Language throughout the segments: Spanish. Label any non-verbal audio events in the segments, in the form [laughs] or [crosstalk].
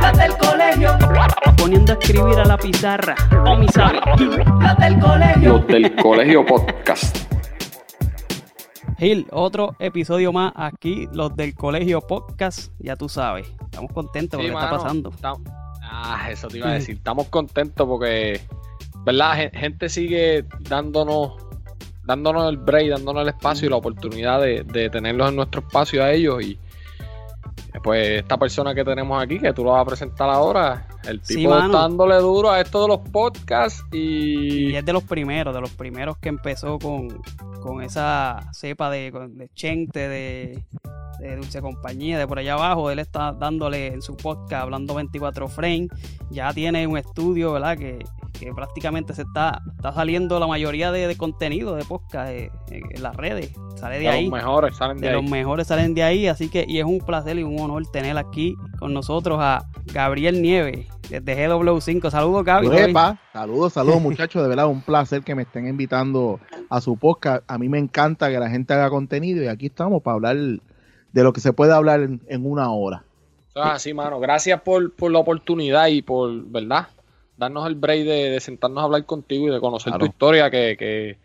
Las del colegio. Poniendo a escribir a la pizarra. O mi sabe. Las del colegio. Los del colegio podcast. Gil, otro episodio más aquí, los del colegio podcast. Ya tú sabes. Estamos contentos con Sí, lo que está mano, pasando. estamos- Ah, eso te iba a decir. Estamos contentos porque, ¿verdad? Gen- Gente sigue dándonos dándonos el break, dándonos el espacio y la oportunidad de, de tenerlos en nuestro espacio a ellos. Y pues esta persona que tenemos aquí, que tú lo vas a presentar ahora, el Sí, tipo está dándole duro a esto de los podcasts y... Y es de los primeros, de los primeros que empezó con, con esa cepa de, de Chente, de, de Dulce Compañía, de por allá abajo. Él está dándole en su podcast, hablando 24 frames. Ya tiene un estudio, ¿verdad? Que, que prácticamente se está, está saliendo la mayoría de, de contenido de podcast eh, en las redes. Sale de, de ahí. los mejores salen de, de ahí. los mejores salen de ahí, así que y es un placer y un honor tener aquí con nosotros a Gabriel Nieves desde GW5. Saludos. Epa, saludos, saludos [laughs] muchachos, de verdad un placer que me estén invitando a su podcast. A mí me encanta que la gente haga contenido y aquí estamos para hablar de lo que se puede hablar en, en una hora. Es así, mano. Gracias por, por la oportunidad y por, ¿verdad? Darnos el break de, de sentarnos a hablar contigo y de conocer Claro. tu historia que, que,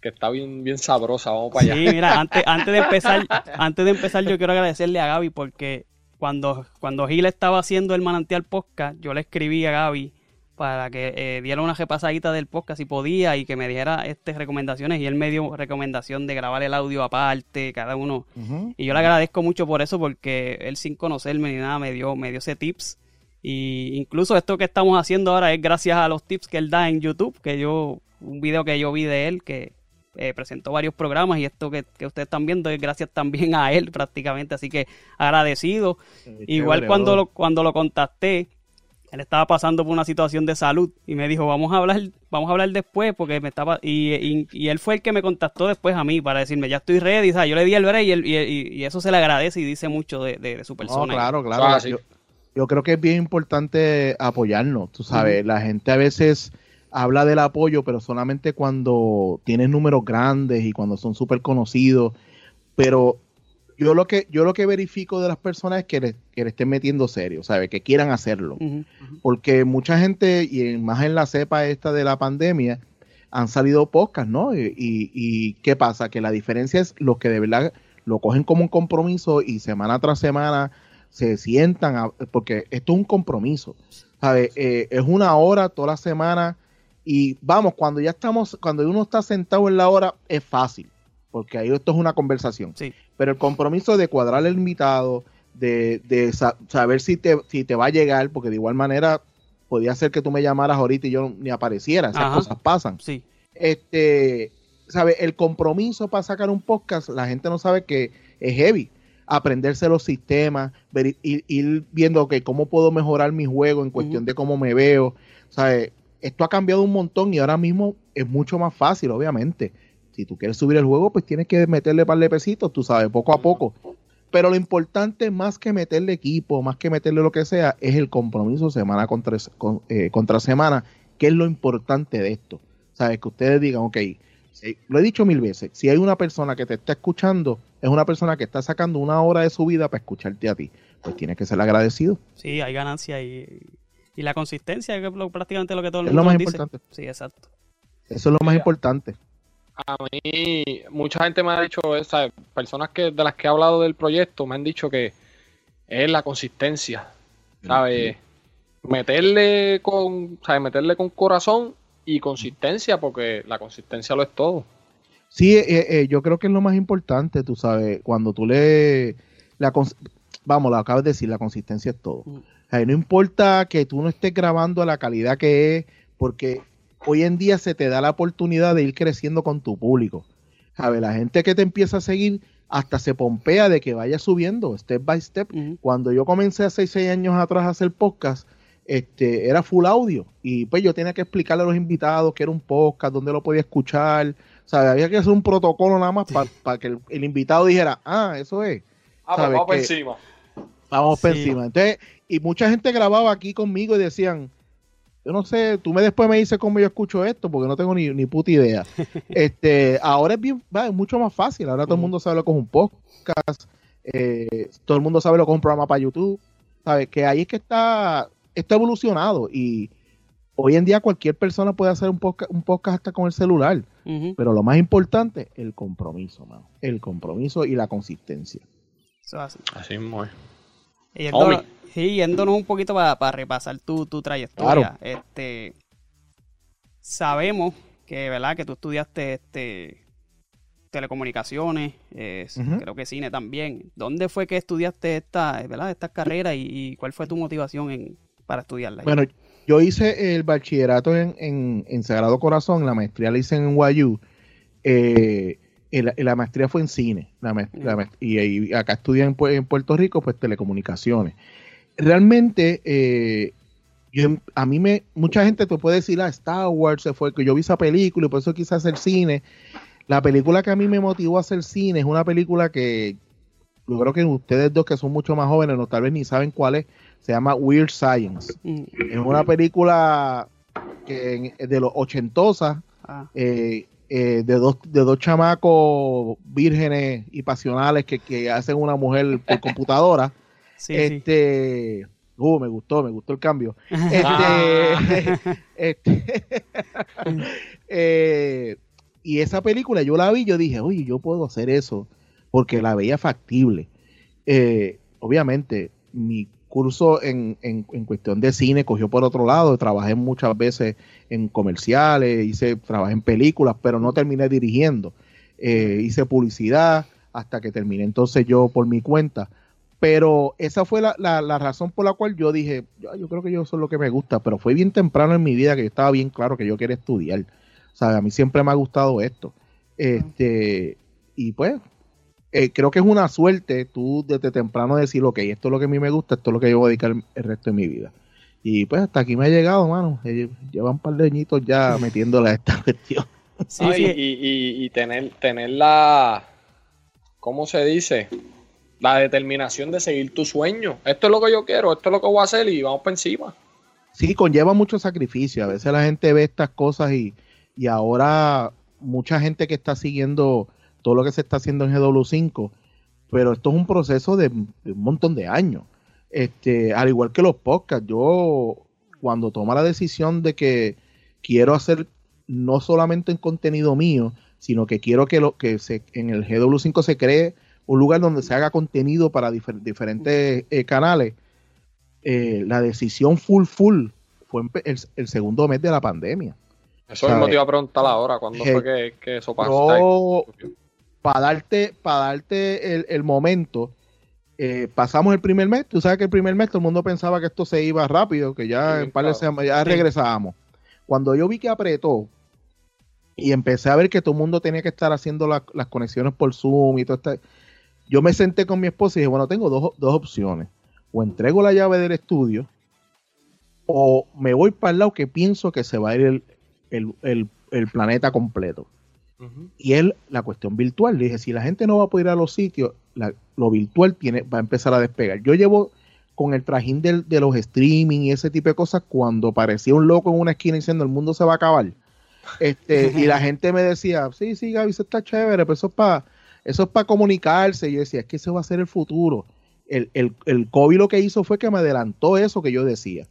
que está bien, bien sabrosa. Vamos para allá. Sí, mira, [laughs] antes, antes de empezar, antes de empezar, yo quiero agradecerle a Gaby porque cuando, cuando Gil estaba haciendo el manantial podcast, yo le escribí a Gaby para que eh, diera una repasadita del podcast si podía y que me dijera este recomendaciones. Y él me dio recomendación de grabar el audio aparte, cada uno. Y yo le agradezco mucho por eso, porque él sin conocerme ni nada me dio, me dio ese tips. Y incluso esto que estamos haciendo ahora es gracias a los tips que él da en YouTube, que yo, un video que yo vi de él que eh, presentó varios programas y esto que, que ustedes están viendo es gracias también a él prácticamente, así que agradecido. Igual cuando lo, cuando lo contacté, él estaba pasando por una situación de salud y me dijo, vamos a hablar, vamos a hablar después porque me estaba, y, y- y él fue el que me contactó después a mí para decirme, ya estoy ready, ¿sabes? yo le di el break y, él- y- y- y eso se le agradece y dice mucho de, de- de su No, persona. claro, claro. Ah, sí. yo, yo creo que es bien importante apoyarnos, tú sabes, la gente a veces habla del apoyo, pero solamente cuando tienen números grandes y cuando son súper conocidos, pero yo lo que yo lo que verifico de las personas es que le, que le estén metiendo serio, ¿sabes? Que quieran hacerlo. Porque mucha gente, y más en la cepa esta de la pandemia, han salido podcasts, ¿no? Y, y- y ¿qué pasa? Que la diferencia es los que de verdad lo cogen como un compromiso y semana tras semana se sientan, a- porque esto es un compromiso, ¿sabes? Eh, es una hora toda la semana y vamos, cuando ya estamos, cuando uno está sentado en la hora, es fácil, porque ahí esto es una conversación. Sí. Pero el compromiso de cuadrar el invitado, de, de sa- saber si te, si te va a llegar, porque de igual manera podía ser que tú me llamaras ahorita y yo ni apareciera, esas Ajá. cosas pasan. Sí, Este, ¿sabe? El compromiso para sacar un podcast, la gente no sabe que es heavy. Aprenderse los sistemas, ver- ir, ir viendo que cómo puedo mejorar mi juego en cuestión de cómo me veo. ¿sabe? Esto ha cambiado un montón y ahora mismo es mucho más fácil, obviamente. Si tú quieres subir el juego, pues tienes que meterle par de pesitos, tú sabes, poco a poco. Pero lo importante, más que meterle equipo, más que meterle lo que sea, es el compromiso semana contra, con- eh, contra semana, que es lo importante de esto. ¿Sabes? Que ustedes digan, ok, si- lo he dicho mil veces, si hay una persona que te está escuchando, es una persona que está sacando una hora de su vida para escucharte a ti. Pues tienes que ser agradecido. sí, hay ganancia y, y la consistencia, que es lo- prácticamente lo que todo el Es mundo lo más dice. importante. Sí, exacto. Eso es lo más Mira. importante. A mí, mucha gente me ha dicho, ¿sabes? personas que de las que he hablado del proyecto me han dicho que es la consistencia, ¿sabes? Meterle con, ¿sabes? Meterle con corazón y consistencia, porque la consistencia lo es todo. Sí, eh, eh, yo creo que es lo más importante, tú sabes, cuando tú le... La, vamos, lo acabas de decir, la consistencia es todo. Mm. no importa que tú no estés grabando a la calidad que es, porque hoy en día se te da la oportunidad de ir creciendo con tu público. ¿Sabes? La gente que te empieza a seguir hasta se pompea de que vaya subiendo step by step. Cuando yo comencé hace seis años atrás a hacer podcast, este, era full audio. Y pues yo tenía que explicarle a los invitados que era un podcast, dónde lo podía escuchar. ¿sabes? Había que hacer un protocolo nada más para que el, invitado dijera, ah, eso es. Ah, pues vamos por encima. Vamos por encima. Entonces, y mucha gente grababa aquí conmigo y decían, yo no sé, tú me después me dices cómo yo escucho esto, porque no tengo ni, ni puta idea. [laughs] este, ahora es bien, va, es mucho más fácil. Ahora todo el mundo sabe lo que es un podcast, eh, todo el mundo sabe lo que es un programa para YouTube. ¿Sabes? Que ahí es que está, está evolucionado y hoy en día cualquier persona puede hacer un podcast, un podcast hasta con el celular. Pero lo más importante, el compromiso, mano. El compromiso y la consistencia. Eso así. Así muy. Sí, yéndonos un poquito para repasar tu, trayectoria. Este, sabemos que, ¿verdad? Que tú estudiaste este, telecomunicaciones, creo que cine también. ¿Dónde fue que estudiaste esta, ¿verdad? estas carreras y, cuál fue tu motivación en, para estudiarla? Bueno, yo hice el bachillerato en, en, Sagrado Corazón, la maestría la hice en NYU. Eh, la, maestría fue en cine. y, acá estudié en, en, Puerto Rico, pues telecomunicaciones realmente eh, a mí me, mucha gente te puede decir, ah, Star Wars se fue, que yo vi esa película y por eso quise hacer cine. La película que a mí me motivó a hacer cine es una película que yo creo que ustedes dos que son mucho más jóvenes, no tal vez ni saben cuál es, se llama Weird Science. Mm. Es una película que, de los ochentosa ah. eh, eh, de, dos, de dos chamacos vírgenes y pasionales que, que hacen una mujer por [laughs] computadora este, Uh, me gustó, me gustó el cambio. Este, [laughs] [laughs] este eh, y esa película yo la vi, yo dije, oye, yo puedo hacer eso, porque la veía factible. Eh, obviamente, mi curso en, en, cuestión de cine cogió por otro lado, trabajé muchas veces en comerciales, hice, trabajé en películas, pero no terminé dirigiendo. Eh, hice publicidad hasta que terminé entonces yo por mi cuenta pero esa fue la, la, razón por la cual yo dije, yo, yo, creo que yo eso es lo que me gusta, pero fue bien temprano en mi vida que yo estaba bien claro que yo quería estudiar. O sea, a mí siempre me ha gustado esto. Este, y pues, eh, creo que es una suerte tú desde temprano decir, ok, esto es lo que a mí me gusta, esto es lo que yo voy a dedicar el resto de mi vida. Y pues hasta aquí me ha llegado, mano. Eh, llevan un par de añitos ya [laughs] metiéndole a esta cuestión. Sí, Y, y, y, tener, tener la, ¿cómo se dice? la determinación de seguir tu sueño. Esto es lo que yo quiero, esto es lo que voy a hacer y vamos para encima. Sí, conlleva mucho sacrificio. A veces la gente ve estas cosas y, y ahora mucha gente que está siguiendo todo lo que se está haciendo en GW5, pero esto es un proceso de, un montón de años. Este, al igual que los podcasts, yo cuando toma la decisión de que quiero hacer no solamente en contenido mío, sino que quiero que lo que se, en el GW5 se cree un lugar donde se haga contenido para diferentes eh, canales, eh, la decisión full full fue el, segundo mes de la pandemia. Eso es te iba a preguntar ahora, ¿cuándo fue que, eso pasó? Para darte, para darte el, momento, eh, pasamos el primer mes, tú sabes que el primer mes todo el mundo pensaba que esto se iba rápido, que ya en par de ya regresábamos. Cuando yo vi que apretó y empecé a ver que todo el mundo tenía que estar haciendo las conexiones por Zoom y todo esto, yo me senté con mi esposa y dije, bueno, tengo dos, opciones. O entrego la llave del estudio o me voy para el lado que pienso que se va a ir el, planeta completo. Y es la cuestión virtual. Le dije, si la gente no va a poder ir a los sitios, lo virtual tiene, va a empezar a despegar. Yo llevo con el trajín de los streaming y ese tipo de cosas cuando parecía un loco en una esquina diciendo el mundo se va a acabar. Este, y la [laughs] gente me decía, sí, sí, Gaby, eso está chévere, pero eso es para eso es para comunicarse. Y yo decía, es que ese va a ser el futuro. El, el, el COVID lo que hizo fue que me adelantó eso que yo decía.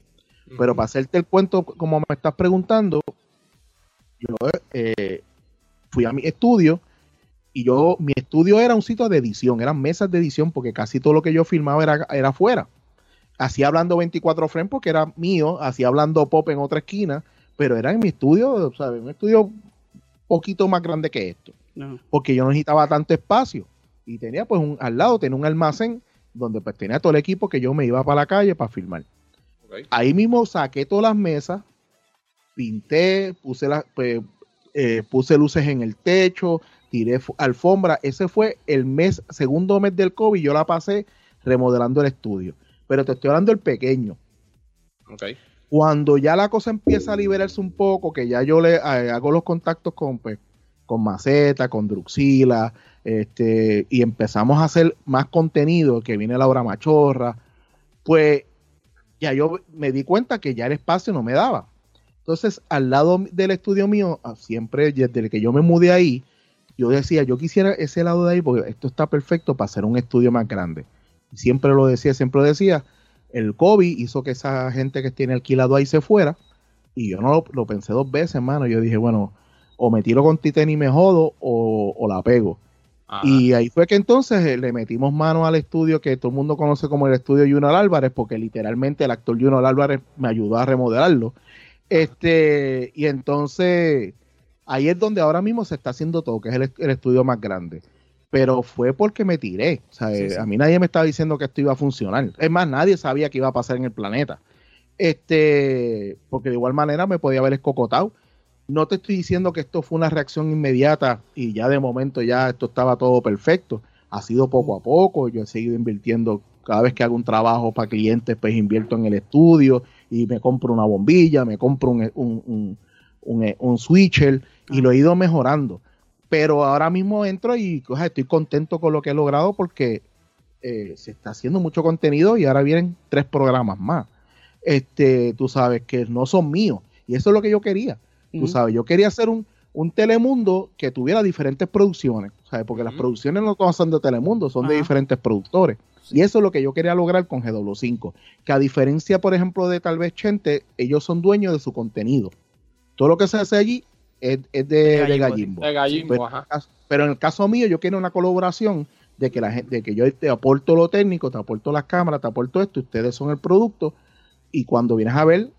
Pero para hacerte el cuento, como me estás preguntando, yo, eh, fui a mi estudio y yo, mi estudio era un sitio de edición, eran mesas de edición porque casi todo lo que yo filmaba era, era afuera. Hacía hablando 24 frames porque era mío, hacía hablando pop en otra esquina, pero era en mi estudio, ¿sabes? Un estudio poquito más grande que esto. Porque yo no necesitaba tanto espacio. Y tenía pues un, al lado, tenía un almacén donde pues tenía todo el equipo que yo me iba para la calle para filmar. Ahí mismo saqué todas las mesas, pinté, puse, las pues, eh, puse luces en el techo, tiré alfombra. Ese fue el mes, segundo mes del COVID, yo la pasé remodelando el estudio. Pero te estoy hablando del pequeño. Cuando ya la cosa empieza a liberarse un poco, que ya yo le eh, hago los contactos con, pues, con Maceta, con Druxila, este, y empezamos a hacer más contenido, que viene la hora machorra, pues ya yo me di cuenta que ya el espacio no me daba. Entonces, al lado del estudio mío, ah, siempre desde que yo me mudé ahí, yo decía, yo quisiera ese lado de ahí porque esto está perfecto para hacer un estudio más grande. Siempre lo decía, siempre lo decía. El COVID hizo que esa gente que tiene alquilado ahí se fuera. Y yo no lo, pensé dos veces, hermano. Yo dije, bueno, o me tiro con Titen y me jodo o, la pego. Y ahí fue que entonces eh, le metimos mano al estudio que todo el mundo conoce como el estudio Junior Álvarez, porque literalmente el actor Junior Álvarez me ayudó a remodelarlo. Este, y entonces ahí es donde ahora mismo se está haciendo todo, que es el, estudio más grande. Pero fue porque me tiré. O sea, eh, A mí nadie me estaba diciendo que esto iba a funcionar. Es más, nadie sabía que iba a pasar en el planeta. Este, porque de igual manera me podía haber escocotado. No te estoy diciendo que esto fue una reacción inmediata y ya de momento ya esto estaba todo perfecto. Ha sido poco a poco. Yo he seguido invirtiendo cada vez que hago un trabajo para clientes, pues invierto en el estudio y me compro una bombilla, me compro un, un, un, un switcher y lo he ido mejorando. Pero ahora mismo entro y estoy contento con lo que he logrado porque eh, se está haciendo mucho contenido y ahora vienen tres programas más. Este, tú sabes que no son míos y eso es lo que yo quería. Tú sabes, yo quería hacer un, un Telemundo que tuviera diferentes producciones, ¿sabes? Porque las producciones no todas son de Telemundo, son de diferentes productores. Y eso es lo que yo quería lograr con GW5. Que a diferencia, por ejemplo, de tal vez Chente, ellos son dueños de su contenido. Todo lo que se hace allí es, de, Gallimbo. pero, en el caso mío, yo quiero una colaboración de que la gente, de que yo te aporto lo técnico, te aporto las cámaras, te aporto esto, ustedes son el producto, y cuando vienes a ver,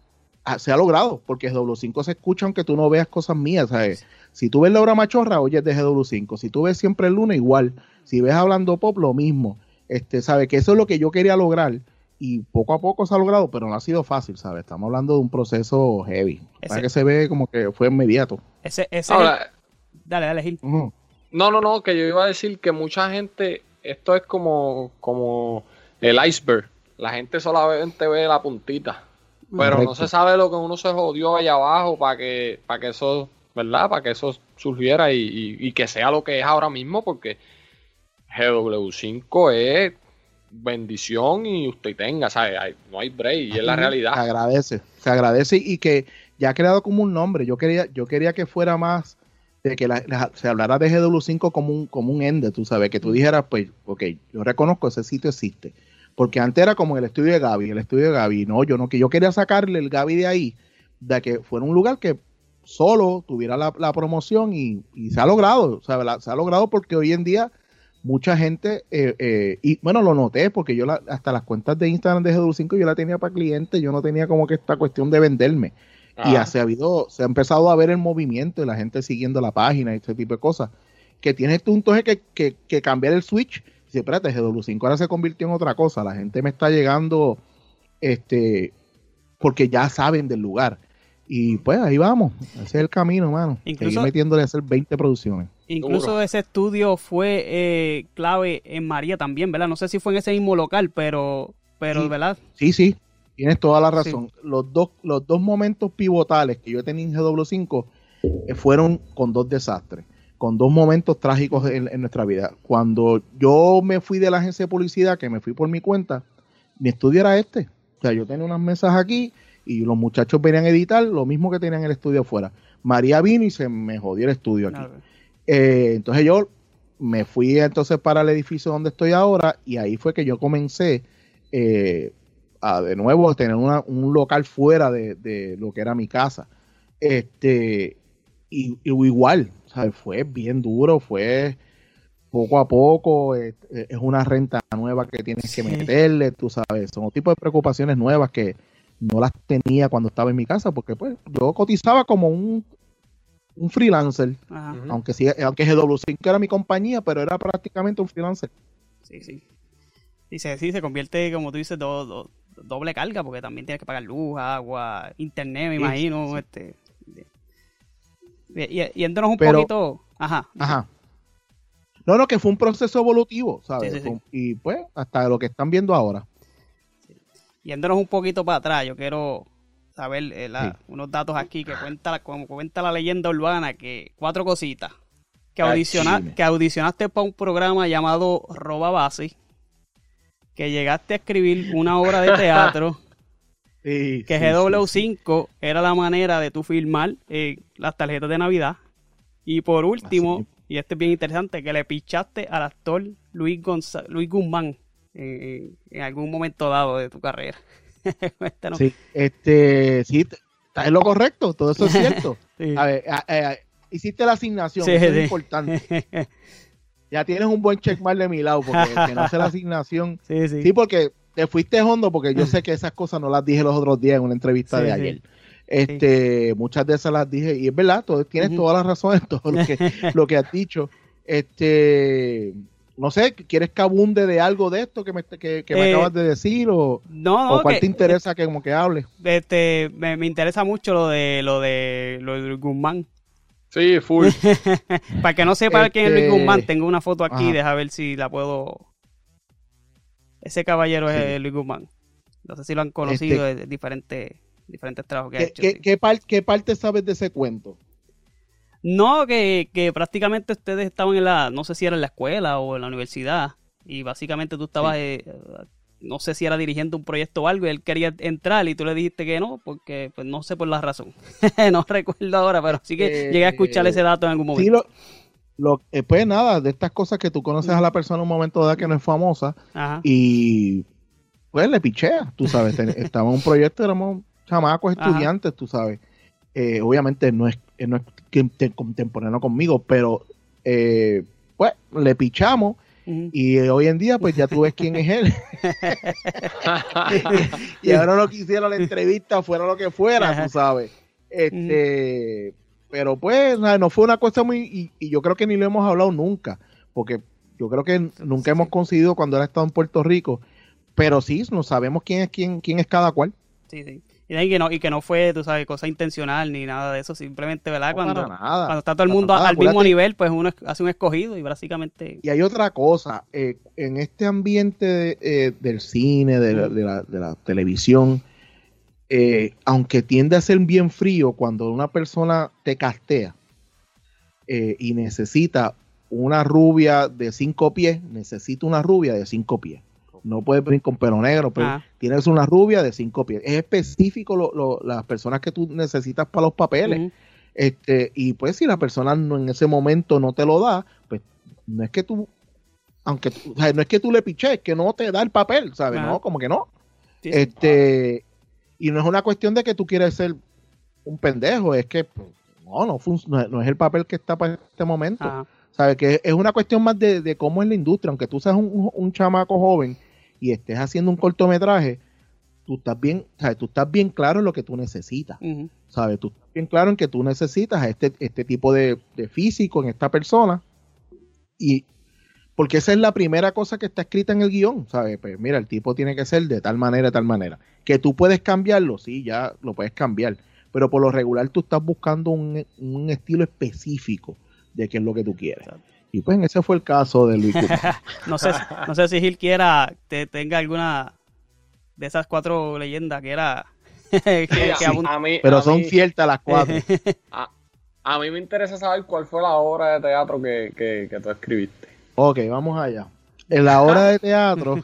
ah, se ha logrado, porque GW5 se escucha aunque tú no veas cosas mías, ¿sabes? Si tú ves la hora machorra, oyes de GW5, si tú ves siempre el lunes, igual, si ves hablando pop, lo mismo, este, ¿sabes? Que eso es lo que yo quería lograr, y poco a poco se ha logrado, pero no ha sido fácil, ¿sabes? Estamos hablando de un proceso heavy. Para que se ve como que fue inmediato. Ese, ese Ahora, Dale, dale, Gil. No, no, no, que yo iba a decir que mucha gente, esto es como, como el iceberg. La gente solamente ve la puntita. Pero no se sabe lo que uno se jodió allá abajo para que, para que eso, ¿verdad? Para que eso surgiera y, y que sea lo que es ahora mismo, porque GW5 es bendición y usted tenga, ¿sabe? no hay break y es la realidad. Se agradece, se agradece y que ya ha creado como un nombre. Yo quería, yo quería que fuera más de que se hablara de GW5 como un, como un ende, tú sabes, que tú dijeras, pues, ok, yo reconozco ese sitio existe. Porque antes era como el estudio de Gaby, el estudio de Gaby, no, yo no, que yo quería sacarle el Gaby de ahí, de que fuera un lugar que solo tuviera la, promoción y, se ha logrado, se ha logrado porque hoy en día mucha gente, eh, eh, y bueno, lo noté porque yo hasta las cuentas de Instagram de GW5 yo la tenía para clientes, yo no tenía como que esta cuestión de venderme. Y ha habido, se ha empezado a ver el movimiento y la gente siguiendo la página y ese tipo de cosas. Que tienes tú entonces que, que, que cambiar el switch. Dice, espérate, GW5 ahora se convirtió en otra cosa. La gente me está llegando, este, porque ya saben del lugar. Y pues ahí vamos, ese es el camino, mano. Incluso, metiéndole a hacer 20 producciones. Incluso ese estudio fue eh, clave en María también, ¿verdad? No sé si fue en ese mismo local, pero, pero ¿verdad? Sí, sí, tienes toda la razón. Los, dos, los dos momentos pivotales que yo tenía en GW5 eh, fueron con dos desastres, con dos momentos trágicos en, nuestra vida. Cuando yo me fui de la agencia de publicidad, que me fui por mi cuenta, mi estudio era este. O sea, yo tenía unas mesas aquí y los muchachos venían a editar lo mismo que tenían el estudio afuera. María vino y se me jodió el estudio aquí. Eh, entonces yo me fui entonces para el edificio donde estoy ahora y ahí fue que yo comencé eh, a de nuevo tener un local fuera de, lo que era mi casa. Este, y, igual, ¿sabes? fue bien duro, fue poco a poco, es, es una renta nueva que tienes que meterle, tú sabes, son tipos de preocupaciones nuevas que no las tenía cuando estaba en mi casa, porque pues yo cotizaba como un, un freelancer, Ajá. aunque sí, aunque GW5 era mi compañía, pero era prácticamente un freelancer. Sí, sí. Y se, sí, se convierte, como tú dices, do- do- doble carga, porque también tienes que pagar luz, agua, internet, me Sí, imagino. sí. Este, y, y, yéndonos un Pero- poquito. Ajá. Ajá. No, no, que fue un proceso evolutivo, ¿sabes? Sí, sí, sí. Fue- Y pues, hasta lo que están viendo ahora. Yéndonos un poquito para atrás, yo quiero saber eh, la- Sí. unos datos aquí que cuenta, la- como cuenta la leyenda urbana, que cuatro cositas. Que, audiciona- que audicionaste para un programa llamado Roba Base, que llegaste a escribir una obra de teatro, [laughs] Sí, que sí, GW5 era la manera de tú filmar eh, las tarjetas de Navidad. Y por último, Así. y este es bien interesante, que le pichaste al actor Luis, Gonza- Luis Guzmán eh, en algún momento dado de tu carrera. [laughs] Cuéntanos. Sí, este, sí, estás en lo correcto, todo eso es cierto. [laughs] Sí. A ver, a- a- hiciste la asignación, Sí, eso sí. es importante. [laughs] Ya tienes un buen checkmark de mi lado, porque el que no hace la asignación. sí, sí. Sí, porque te fuiste hondo, porque yo sé que esas cosas no las dije los otros días en una entrevista Sí, de ayer. Este, muchas de esas las dije, y es verdad, todo, tienes Ujú. toda la razón en todo lo que, lo que has dicho. Este, no sé, ¿quieres que abunde de algo de esto que me, que, que me Eh, acabas de decir? ¿O, No, no, o cuál que- te interesa que como que hable? este, me, me interesa mucho lo de lo de lo de Luis Guzmán. Sí, full. [laughs] Para que no sepa quién es Luis Este, Guzmán, tengo una foto aquí, ajá. deja ver si la puedo. Ese caballero Sí. es Luis Guzmán. No sé si lo han conocido Este- de diferentes, diferentes trabajos que ha ¿Qué, hecho. qué, sí. qué par- qué parte sabes de ese cuento? No, que, que prácticamente ustedes estaban en la, no sé si era en la escuela o en la universidad, y básicamente tú estabas, eh, no sé si era dirigiendo un proyecto o algo, y él quería entrar y tú le dijiste que no, porque pues no sé por la razón. [laughs] no recuerdo ahora, pero sí que Eh, llegué a escuchar ese dato en algún momento. Sí, lo, lo, eh, pues nada, de estas cosas que tú conoces a la persona en un momento dado que no es famosa Ajá. y pues le pichea, tú sabes, [laughs] estaba en un proyecto, éramos chamacos Ajá. estudiantes, tú sabes. Eh, obviamente no es, no es que- te- contemporáneo conmigo, pero eh, pues le pichamos y hoy en día pues ya tú ves quién es él [laughs] [laughs] y ahora no quisiera la entrevista fuera lo que fuera, Ajá. tú sabes. Este, pero pues no fue una cosa muy y, y yo creo que ni lo hemos hablado nunca, porque yo creo que nunca hemos coincidido cuando él ha estado en Puerto Rico, pero sí, no sabemos quién es quién quién es cada cual. Sí, sí. Y, que no, y que no fue, tú sabes, cosa intencional ni nada de eso, simplemente, ¿verdad? No, Cuando, nada. cuando está todo el mundo nada, al mismo nivel, pues uno hace un escogido y básicamente... Y hay otra cosa, eh, en este ambiente eh, del cine, de la, de la- de la televisión, eh, aunque tiende a ser bien frío cuando una persona te castea y necesita una rubia de cinco pies, necesita una rubia de cinco pies. No puede venir con pelo negro, pero Ajá. tienes una rubia de cinco pies. Es específico lo- lo- las personas que tú necesitas para los papeles. Este, y pues si la persona no, en ese momento no te lo da, pues no es que tú, aunque tú- o sea, no es que tú le piches, es que no te da el papel, ¿sabes? No, como que no. Sí. Este, y no es una cuestión de que tú quieres ser un pendejo, es que pues, no, no, no, es- el papel que está para este momento. Ajá. ¿Sabes? Que es una cuestión más de, de cómo es la industria, aunque tú seas un, un- un chamaco joven y estés haciendo un cortometraje, tú estás bien, ¿sabes? Tú estás bien claro en lo que tú necesitas. Ujú. ¿sabes? Tú estás bien claro en que tú necesitas a este, este tipo de, de físico en esta persona y porque esa es la primera cosa que está escrita en el guion, ¿sabes? Pues mira, el tipo tiene que ser de tal manera, de tal manera. Que tú puedes cambiarlo, sí, ya lo puedes cambiar, pero por lo regular tú estás buscando un, un estilo específico de qué es lo que tú quieres. Exacto. Y pues ese fue el caso de Luis [laughs] no sé, no sé si Gil quiera te tenga alguna de esas cuatro leyendas que era [laughs] que, Mira, que abun- a mí, pero a son mí- ciertas las cuatro. [laughs] A, a mí me interesa saber cuál fue la obra de teatro que, que, que tú escribiste. Ok, vamos allá. En la hora de teatro,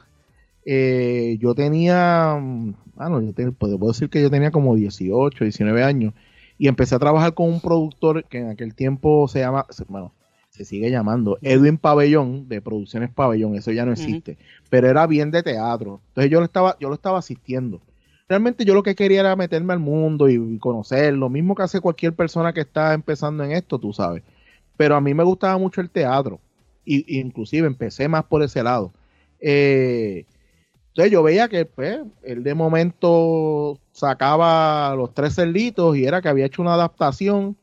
eh, yo tenía, mm, bueno, yo te- puedo puedo decir que yo tenía como 18, 19 años y empecé a trabajar con un productor que en aquel tiempo se llama, bueno, se sigue llamando Edwin Pabellón de Producciones Pabellón, eso ya no existe, pero era bien de teatro. Entonces yo lo estaba, yo lo estaba asistiendo. Realmente yo lo que quería era meterme al mundo y, y conocer, lo mismo que hace cualquier persona que está empezando en esto, tú sabes. pero a mí me gustaba mucho el teatro, y, inclusive empecé más por ese lado. Eh, entonces yo veía que pues, él de momento sacaba los tres cerditos y era que había hecho una adaptación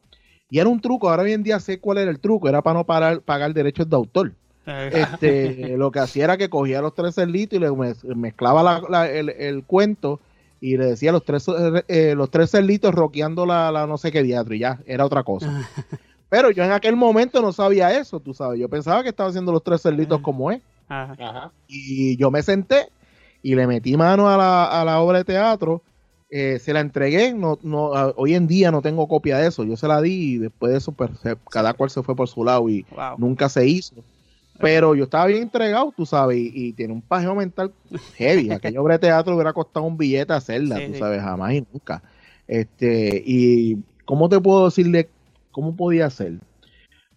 y era un truco, ahora hoy en día sé cuál era el truco, era para no parar, pagar derechos de autor. Este, [laughs] lo que hacía era que cogía los tres cerditos y le mezclaba el, cuento y le decía los tres, eh, los tres cerditos roqueando la, no sé qué teatro y ya, era otra cosa. Pero yo en aquel momento no sabía eso, tú sabes. Yo pensaba que estaba haciendo los tres cerditos como es. Y yo me senté y le metí mano a la, a la obra de teatro eh, se la entregué, no, no, hoy en día no tengo copia de eso, yo se la di y después de eso pues, cada cual se fue por su lado y nunca se hizo. Pero yo estaba bien entregado, tú sabes, y, tiene un pajeo mental heavy. [laughs] Aquella obra de teatro hubiera costado un billete hacerla, tú sabes, jamás y nunca. Este, y ¿cómo te puedo decirle cómo podía ser?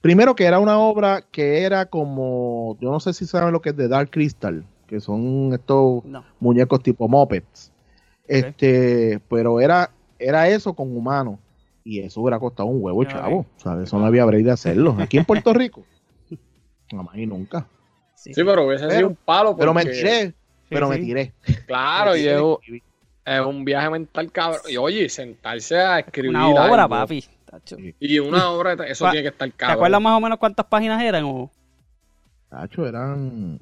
Primero que era una obra que era como, yo no sé si saben lo que es de Dark Crystal, que son estos muñecos tipo Este, pero era, era eso con humanos. Y eso hubiera costado un huevo, chavo. O sea, eso no había break de hacerlo. Aquí en Puerto Rico. [laughs] No más y nunca. Sí, pero hubiese sido un palo. Pero me tiré. pero me tiré. Claro, y es, un viaje mental cabrón. Y oye, sentarse a escribir. Una obra, papi. Y una [laughs] obra, eso tiene que estar cabrón. ¿Te acuerdas más o menos cuántas páginas eran? O? Tacho, eran.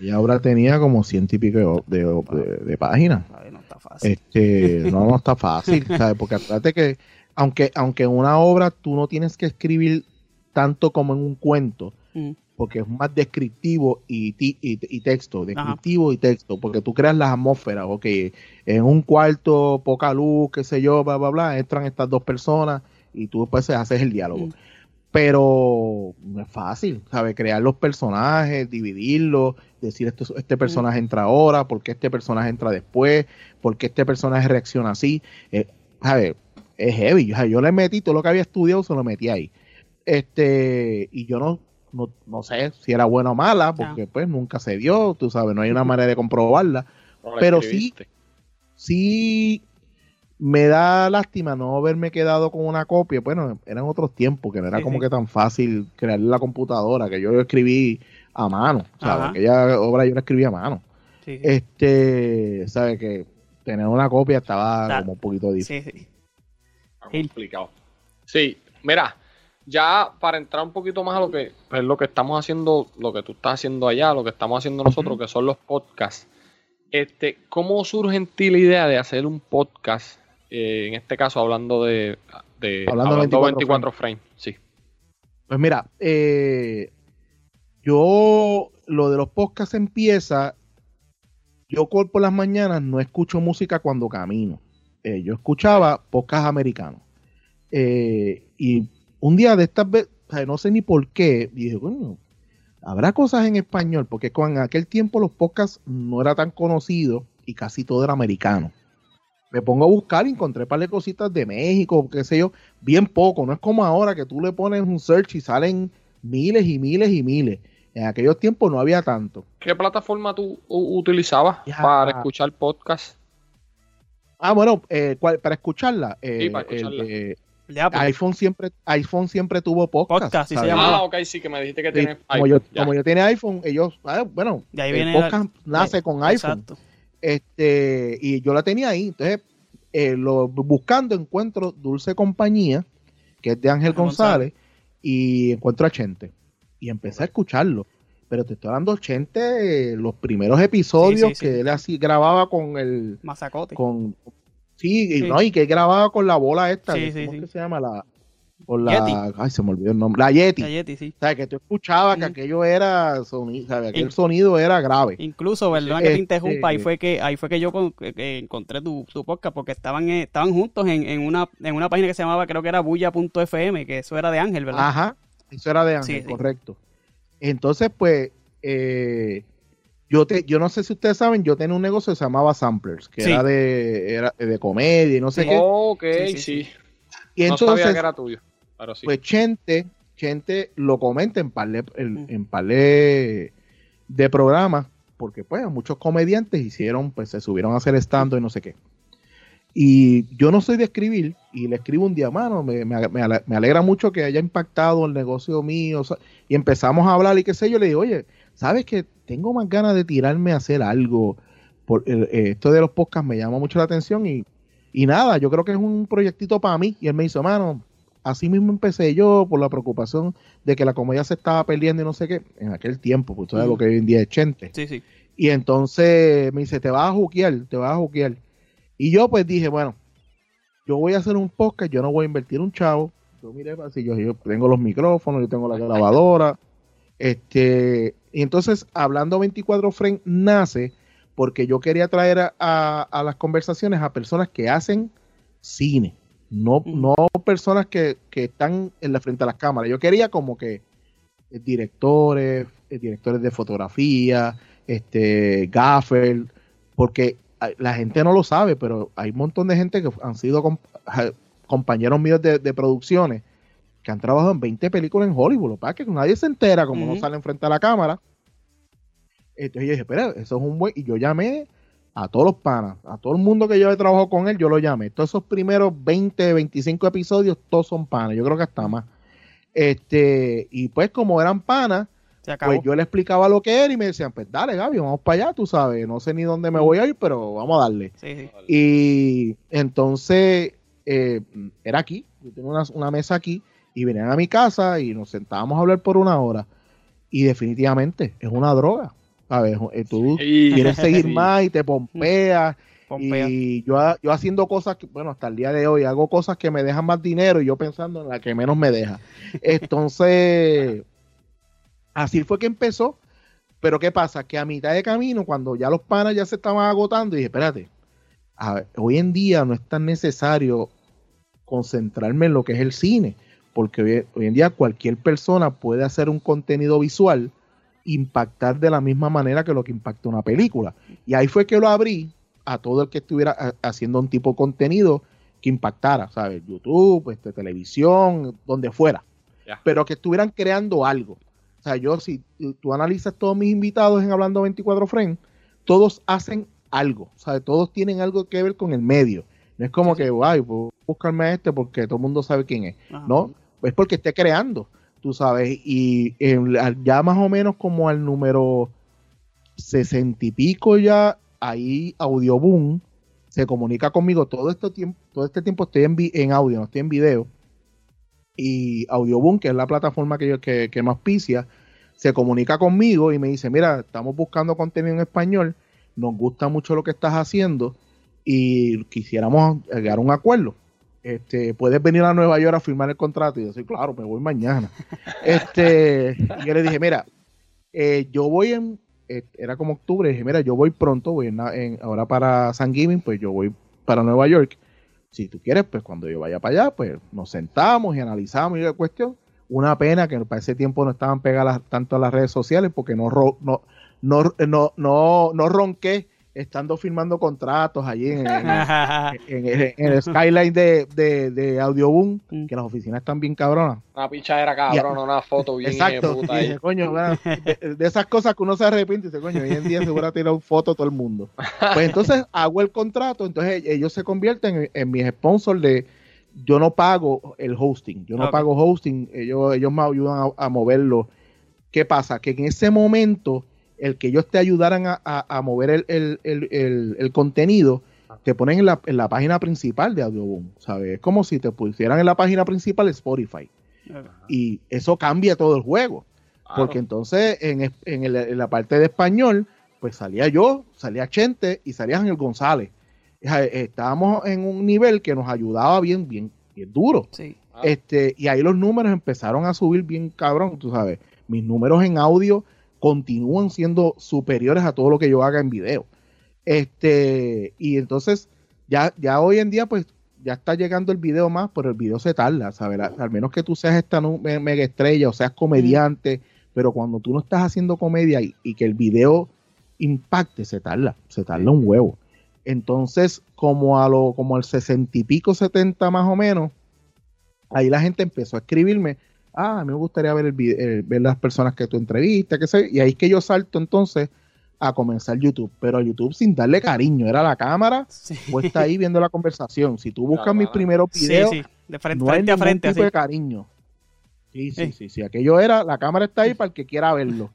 Y ahora tenía como ciento y pico de, páginas. No está fácil. Este, no, no está fácil, [laughs] ¿sabes? Porque acuérdate que, aunque, aunque en una obra tú no tienes que escribir tanto como en un cuento, mm. porque es más descriptivo y, y, texto, descriptivo y texto, porque tú creas las atmósferas, ok, en un cuarto, poca luz, qué sé yo, bla, bla, bla, entran estas dos personas y tú después haces el diálogo. Mm pero no es fácil, ¿sabes? Crear los personajes, dividirlos, decir este, este personaje entra ahora, por qué este personaje entra después, por qué este personaje reacciona así, eh, ¿sabes? Es heavy, yo le metí todo lo que había estudiado, se lo metí ahí. Este, y yo no, no, sé si era buena o mala, porque pues nunca se dio, tú sabes, no hay una manera de comprobarla, pero sí, sí me da lástima no haberme quedado con una copia. Bueno, eran otros tiempos, que no era como que tan fácil crear la computadora, que yo escribí a mano. ¿sabes? Aquella obra yo la escribí a mano. este, ¿sabes? Que tener una copia estaba como un poquito difícil. Sí, complicado. Sí, mira, ya para entrar un poquito más a lo que es lo que estamos haciendo, lo que tú estás haciendo allá, lo que estamos haciendo nosotros, que son los podcasts. Este, ¿cómo surge en ti la idea de hacer un podcast eh, en este caso hablando de, hablando, 24, frames. sí. Pues mira, eh, yo lo de los podcasts empieza, yo por las mañanas no escucho música cuando camino. Eh, yo escuchaba podcasts americanos. y un día de estas veces, no sé ni por qué, dije, bueno, habrá cosas en español, porque con aquel tiempo los podcasts no era tan conocidos y casi todo era americano me pongo a buscar y encontré un par de cositas de México, qué sé yo, bien poco. No es como ahora que tú le pones un search y salen miles y miles y miles. En aquellos tiempos no había tanto. ¿Qué plataforma tú utilizabas para escuchar podcast? Ah, bueno, eh, para escucharla. Eh, para escucharla. Eh, iPhone siempre, iPhone siempre tuvo podcast. se llama. Ah, ok, sí, que me dijiste que tiene como Yo, como yo tiene iPhone, ellos, ah, bueno, el podcast nace con iPhone. Exacto. Este, y yo la tenía ahí. Entonces, eh, lo, buscando encuentro Dulce Compañía, que es de Ángel González, y encuentro a Chente. Y empecé a escucharlo. Pero te estoy dando Chente los primeros episodios que él así grababa con el. Mazacote. Con, sí, Y, no, y que grababa con la bola esta. ¿Cómo que se llama? La, por la, ay, se me olvidó el nombre, la Yeti. La Yeti, sí. O sea, que tú escuchabas que aquello era, sonido, ¿sabes? aquel sonido era grave. Incluso, ¿verdad? Que te este, interrumpa, ahí fue que, ahí fue que yo encontré tu, tu, podcast, porque estaban, eh, estaban juntos en, en, una, en una página que se llamaba, creo que era bulla.fm, que eso era de Ángel, ¿verdad? Ajá, eso era de Ángel, correcto. Entonces, pues, eh, yo te, yo no sé si ustedes saben, yo tenía un negocio que se llamaba Samplers, que era de, era de comedia y no sé qué. Ok, sí. Y entonces, no sabía que era tuyo. Pues Chente, Chente lo comenta en par en, de programas, porque pues muchos comediantes hicieron, pues se subieron a hacer estando y no sé qué. Y yo no soy de escribir, y le escribo un día, mano, me, me, me alegra mucho que haya impactado el negocio mío. y empezamos a hablar y qué sé yo, le digo, oye, ¿sabes que tengo más ganas de tirarme a hacer algo? Por, eh, esto de los podcasts me llama mucho la atención y, y nada, yo creo que es un proyectito para mí. Y él me dice, mano, así mismo empecé yo por la preocupación de que la comedia se estaba perdiendo y no sé qué, en aquel tiempo, pues todo lo que hoy en día es Chente. Sí, sí. Y entonces me dice, te vas a juquear, te vas a juquear. Y yo pues dije, bueno, yo voy a hacer un podcast, yo no voy a invertir un chavo. Yo miré así, yo, yo tengo los micrófonos, yo tengo la [laughs] grabadora. Este, y entonces, hablando 24 frames nace porque yo quería traer a, las conversaciones a personas que hacen cine, no, no personas que, están en la frente a las cámaras. Yo quería como que eh, directores, eh, directores de fotografía, este, gaffer, porque la gente no lo sabe, pero hay un montón de gente que han sido compañeros míos de, producciones que han trabajado en 20 películas en Hollywood, para que nadie se entera como no salen frente a la cámara. Entonces yo dije, espera, eso es un buen. Y yo llamé a todos los panas, a todo el mundo que yo he trabajado con él, yo lo llamé. Todos esos primeros 20, 25 episodios, todos son panas. Yo creo que hasta más. Este, y pues como eran panas, pues yo le explicaba lo que era y me decían, pues dale, Gaby, vamos para allá, tú sabes. No sé ni dónde me voy a ir, pero vamos a darle. Y entonces, eh, era aquí. Yo tengo una, una mesa aquí y venían a mi casa y nos sentábamos a hablar por una hora. Y definitivamente es una droga. ¿Sabes? Eh, tú quieres seguir [laughs] más y te pompeas. Y yo, yo haciendo cosas que, bueno, hasta el día de hoy hago cosas que me dejan más dinero y yo pensando en la que menos me deja. [laughs] Entonces, así fue que empezó. Pero ¿qué pasa? Que a mitad de camino, cuando ya los panas ya se estaban agotando, dije, espérate, hoy en día no es tan necesario concentrarme en lo que es el cine, porque hoy en día cualquier persona puede hacer un contenido visual impactar de la misma manera que lo que impacta una película. Y ahí fue que lo abrí a todo el que estuviera haciendo un tipo de contenido que impactara, ¿sabes? YouTube, este, televisión, donde fuera. Pero que estuvieran creando algo. O sea, yo si tú analizas todos mis invitados en Hablando 24 Frames, todos hacen algo. O sea, todos tienen algo que ver con el medio. No es como que, ay, buscarme a este porque todo el mundo sabe quién es. No, es porque esté creando tú sabes, y ya más o menos como al número sesenta y pico ya, ahí Audioboom se comunica conmigo. Todo este tiempo, todo este tiempo estoy en, audio, no estoy en video, y Audioboom, que es la plataforma que, yo, que, que me se comunica conmigo y me dice, mira, estamos buscando contenido en español, nos gusta mucho lo que estás haciendo y quisiéramos llegar a un acuerdo este, puedes venir a Nueva York a firmar el contrato. Y yo soy, claro, me voy mañana. este, y yo le dije, mira, eh, yo voy en, eh, era como octubre, dije, mira, yo voy pronto, voy en, ahora para San Giving, pues yo voy para Nueva York. Si tú quieres, pues cuando yo vaya para allá, pues nos sentamos y analizamos y la cuestión. Una pena que para ese tiempo no estaban pegadas tanto a las redes sociales porque no, no, no, no, no, no ronqué estando firmando contratos allí [laughs] en, el skyline de, de, de Audioboom, mm. que las oficinas están bien cabronas. Una era cabrona, una foto bien Exacto. Puta coño, de, esas cosas que uno se arrepiente, dice, coño, hoy en día se hubiera tirado foto todo el mundo. Pues entonces hago el contrato, entonces ellos se convierten en, mis sponsors de yo no pago el hosting, yo no pago hosting, ellos, ellos me ayudan a moverlo. ¿Qué pasa? Que en ese momento el que ellos te ayudaran a, mover el, contenido, te ponen en la, página principal de Audioboom, ¿sabes? Es como si te pusieran en la página principal de Spotify. Y eso cambia todo el juego. Porque entonces en, la parte de español, pues salía yo, salía Chente y salía Ángel González. Estábamos en un nivel que nos ayudaba bien, bien, bien duro. Este, y ahí los números empezaron a subir bien cabrón, tú sabes. Mis números en audio continúan siendo superiores a todo lo que yo haga en video. Este, y entonces, ya, ya hoy en día, pues, ya está llegando el video más, pero el video se tarda, ¿sabes? Al menos que tú seas esta mega estrella o seas comediante, pero cuando tú no estás haciendo comedia y, que el video impacte, se tarda, se tarda un huevo. Entonces, como a lo, como al sesenta y pico, setenta más o menos, ahí la gente empezó a escribirme, ah, a mí me gustaría ver, el, ver las personas que tú entrevistas, qué sé, y ahí es que yo salto entonces a comenzar YouTube, pero YouTube sin darle cariño, era la cámara Sí. puesta ahí viendo la conversación. Si tú buscas Claro, mis claro. primeros videos, sí, de frente, no hay frente a frente. tipo así. de cariño. Sí, sí, Sí. sí, sí. Aquello era, la cámara está ahí para el que quiera verlo.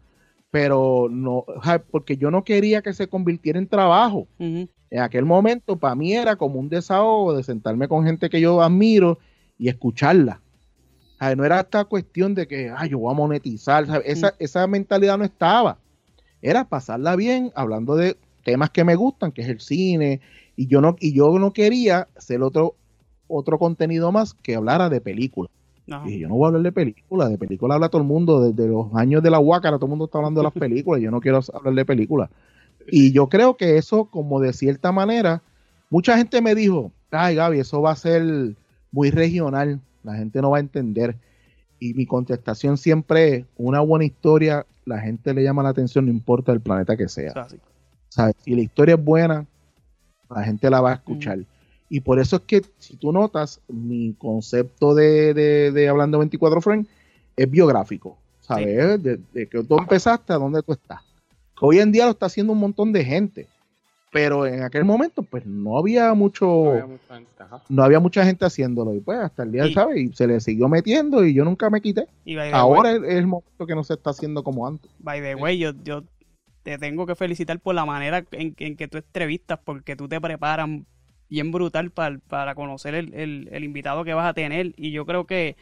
Pero no, porque yo no quería que se convirtiera en trabajo. En aquel momento, para mí era como un desahogo de sentarme con gente que yo admiro y escucharla. No era esta cuestión de que, ay, yo voy a monetizar. ¿sabes? Esa, esa mentalidad no estaba. Era pasarla bien hablando de temas que me gustan, que es el cine. Y yo no, y yo no quería hacer otro, otro contenido más que hablara de películas. Ajá. Dije, yo no voy a hablar de películas, de películas habla todo el mundo, desde los años de la Huácara, todo el mundo está hablando de las películas, yo no quiero hablar de películas. Y yo creo que eso, como de cierta manera, mucha gente me dijo, ay Gaby, eso va a ser muy regional, la gente no va a entender. Y mi contestación siempre es, una buena historia, la gente le llama la atención, no importa el planeta que sea. Si la historia es buena, la gente la va a escuchar. Y por eso es que, si tú notas, mi concepto de, de, de Hablando 24 Frames es biográfico, ¿sabes? De, de que tú empezaste a dónde tú estás. Que hoy en día lo está haciendo un montón de gente, pero en aquel momento, pues no había mucho, No había mucha gente, ajá. no había mucha gente haciéndolo. Y pues hasta el día, Y- ¿sabes? Y se le siguió metiendo y yo nunca me quité. Y by the Ahora way, es, el momento que no se está haciendo como antes. by the way, yo, yo te tengo que felicitar por la manera en, en que tú entrevistas, porque tú te preparas bien brutal para, para conocer el, el- el invitado que vas a tener. Y yo creo que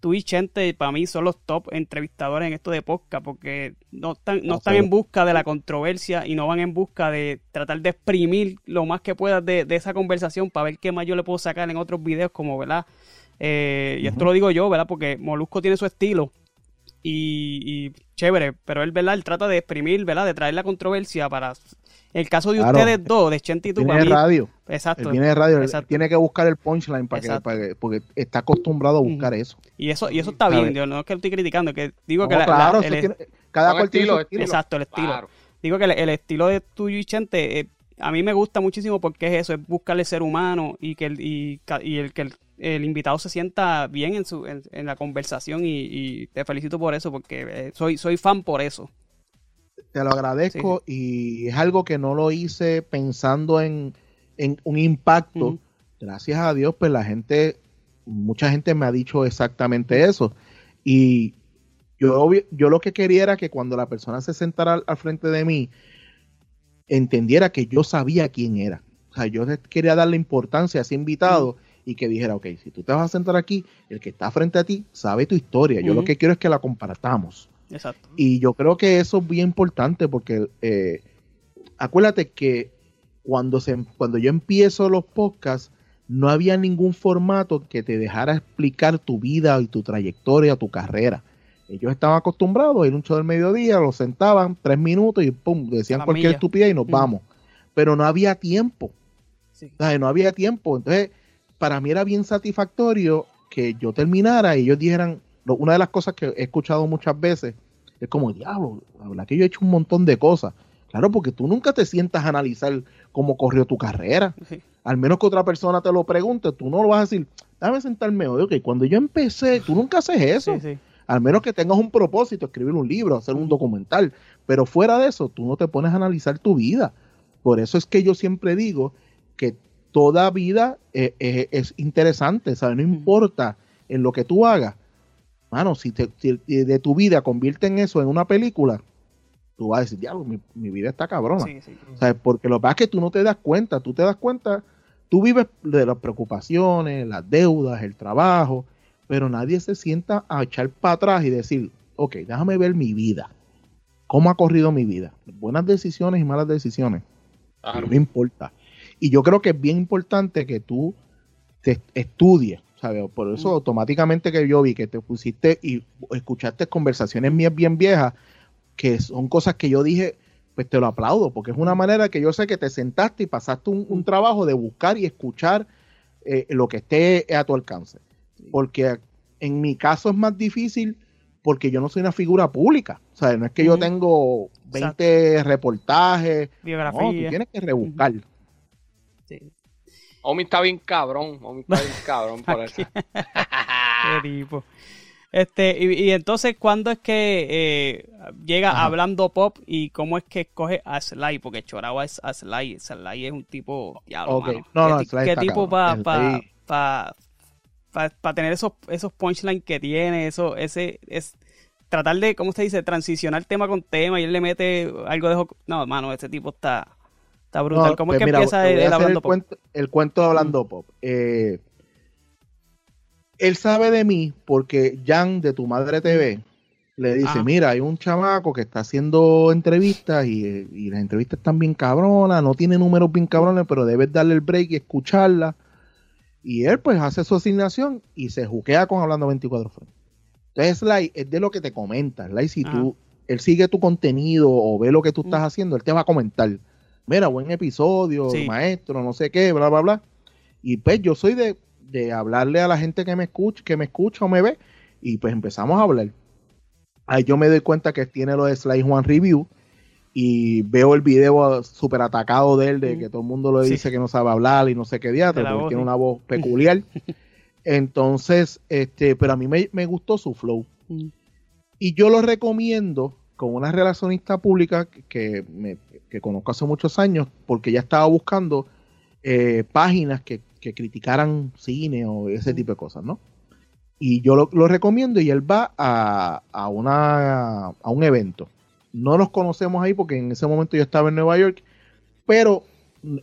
tú y Chente, para mí, son los top entrevistadores en esto de podcast, porque no están, no están en busca de la controversia y no van en busca de tratar de exprimir lo más que puedas de, de esa conversación para ver qué más yo le puedo sacar en otros videos, como, ¿verdad? Eh, y esto lo digo yo, ¿verdad? Porque Molusco tiene su estilo y, y chévere, pero él, ¿verdad? Él trata de exprimir, ¿verdad? De traer la controversia para... El caso de Claro. ustedes dos, de Chente y tú, Viene de radio. Exacto. Él viene de radio, él tiene que buscar el punchline para que, Exacto. para que- porque está acostumbrado a buscar eso. Y eso, y eso está bien, yo no es que lo estoy criticando, que digo No, que la- claro, la- eso el- tiene- cada cual tiene su estilo. exacto, el estilo. Claro. Digo que el, el estilo de tuyo y Chente, eh, a mí me gusta muchísimo porque es eso, es buscarle ser humano y que el, y, el que el, el invitado se sienta bien en su en, en la conversación y, y te felicito por eso porque eh, soy soy fan por eso. Te lo agradezco y es algo que no lo hice pensando en, en un impacto. Gracias a Dios, pues la gente, mucha gente me ha dicho exactamente eso. Y yo, lo que quería era que cuando la persona se sentara al, al frente de mí, entendiera que yo sabía quién era. O sea, yo quería darle importancia a ese invitado y que dijera, ok, si tú te vas a sentar aquí, el que está frente a ti sabe tu historia. Yo lo que quiero es que la compartamos. Exacto. Y yo creo que eso es bien importante porque eh, acuérdate que cuando, se, cuando yo empiezo los podcasts, no había ningún formato que te dejara explicar tu vida y tu trayectoria, tu carrera. Ellos estaban acostumbrados a ir un show del mediodía, lo sentaban tres minutos y pum, decían La cualquier milla. estupidez y nos Mm. vamos. Pero no había tiempo. Sí. O sea, no había tiempo. Entonces, para mí era bien satisfactorio que yo terminara y ellos dijeran, lo- una de las cosas que he escuchado muchas veces es como, diablo, la verdad que yo he hecho un montón de cosas. Claro, porque tú nunca te sientas a analizar cómo corrió tu carrera. Sí. Al menos que otra persona te lo pregunte, tú no lo vas a decir, déjame sentarme hoy. Ok, cuando yo empecé, tú nunca haces eso. Sí, sí. Al menos que tengas un propósito, escribir un libro, hacer un documental. Pero fuera de eso, tú no te pones a analizar tu vida. Por eso es que yo siempre digo que toda vida eh, eh, es interesante, ¿sabes? No importa en lo que tú hagas. Mano, si, te, si de tu vida convierten eso en una película, tú vas a decir, diablo, mi, mi vida está cabrona. Sí, sí. ¿Sabes? Porque lo que pasa es que tú no te das cuenta, tú te das cuenta, tú vives de las preocupaciones, las deudas, el trabajo, pero nadie se sienta a echar para atrás y decir, ok, déjame ver mi vida. ¿Cómo ha corrido mi vida? Buenas decisiones y malas decisiones. Claro. No importa. Y yo creo que es bien importante que tú te estudies, ¿sabes? Por eso automáticamente que yo vi que te pusiste y escuchaste conversaciones mías bien viejas, que son cosas que yo dije, pues te lo aplaudo, porque es una manera que yo sé que te sentaste y pasaste un, un trabajo de buscar y escuchar eh, lo que esté a tu alcance. Porque en mi caso es más difícil porque yo no soy una figura pública. O sea, no es que yo tengo 20 reportajes. No, tú Biografía. tienes que rebuscar. Sí. Omi está bien cabrón. Omi está bien cabrón por [laughs] eso. [laughs] Qué tipo. Este, y, entonces, ¿cuándo es que eh, llega hablando pop y cómo es que escoge a Sly? Porque Choragua es a Sly. Sly es un tipo. Diablo, No, no, ¿Qué, ¿qué tipo para pa, pa, pa, tener esos, esos punchlines que tiene? Eso, ese, es tratar de, ¿cómo se dice? Transicionar tema con tema y él le mete algo de. No, mano, ese tipo está, está brutal. ¿Cómo es pues que empieza el, hablando pop? Cuento, el cuento de hablando pop. Eh él sabe de mí porque Jan de Tu Madre TV le dice, mira, hay un chamaco que está haciendo entrevistas y, las entrevistas están bien cabronas, no tiene números bien cabrones, pero debes darle el break y escucharla. Y él pues hace su asignación y se juquea con Hablando 24 frames. Entonces, Sly es de lo que te comenta. Sly, si tú, él sigue tu contenido o ve lo que tú estás haciendo, él te va a comentar. Mira, buen episodio, maestro, no sé qué, bla, bla, bla. Y pues yo soy de, de hablarle a la gente que me escucha, que me escucha o me ve, y pues empezamos a hablar. Ahí yo me doy cuenta que tiene lo de Slice One Review y veo el video súper atacado de él, de que todo el mundo le dice que no sabe hablar y no sé qué diatre, porque tiene una voz [laughs] peculiar. Entonces, este, pero a mí me, gustó su flow. Y yo lo recomiendo con una relacionista pública que, me, que conozco hace muchos años, porque ya estaba buscando eh, páginas que que criticaran cine o ese tipo de cosas, ¿no? Y yo lo, recomiendo y él va a, a, una, a un evento. No nos conocemos ahí porque en ese momento yo estaba en Nueva York, pero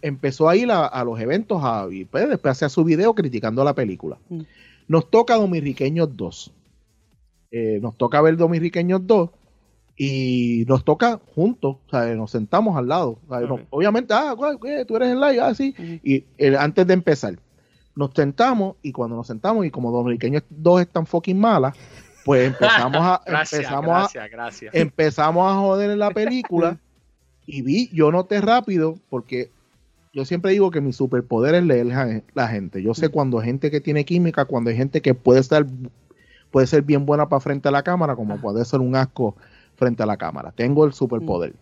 empezó a ir a, los eventos a, y pues, después hacía su video criticando la película. Mm. Nos toca Dominriqueños 2. Eh, nos toca ver Dominriqueños 2 y nos toca juntos, o sea, nos sentamos al lado. obviamente, ah, tú eres el live, ah, sí. Y antes de empezar, nos sentamos y cuando nos sentamos y como dominicanos dos están fucking malas, pues [laughs] empezamos a empezamos a empezamos a joder en la [laughs] película y vi, yo noté rápido porque yo siempre digo que mi superpoder es leer la gente. Yo sé cuando hay gente que tiene química, cuando hay gente que puede estar puede ser bien buena para frente a la cámara, como puede ser un asco frente a la cámara. Tengo el superpoder.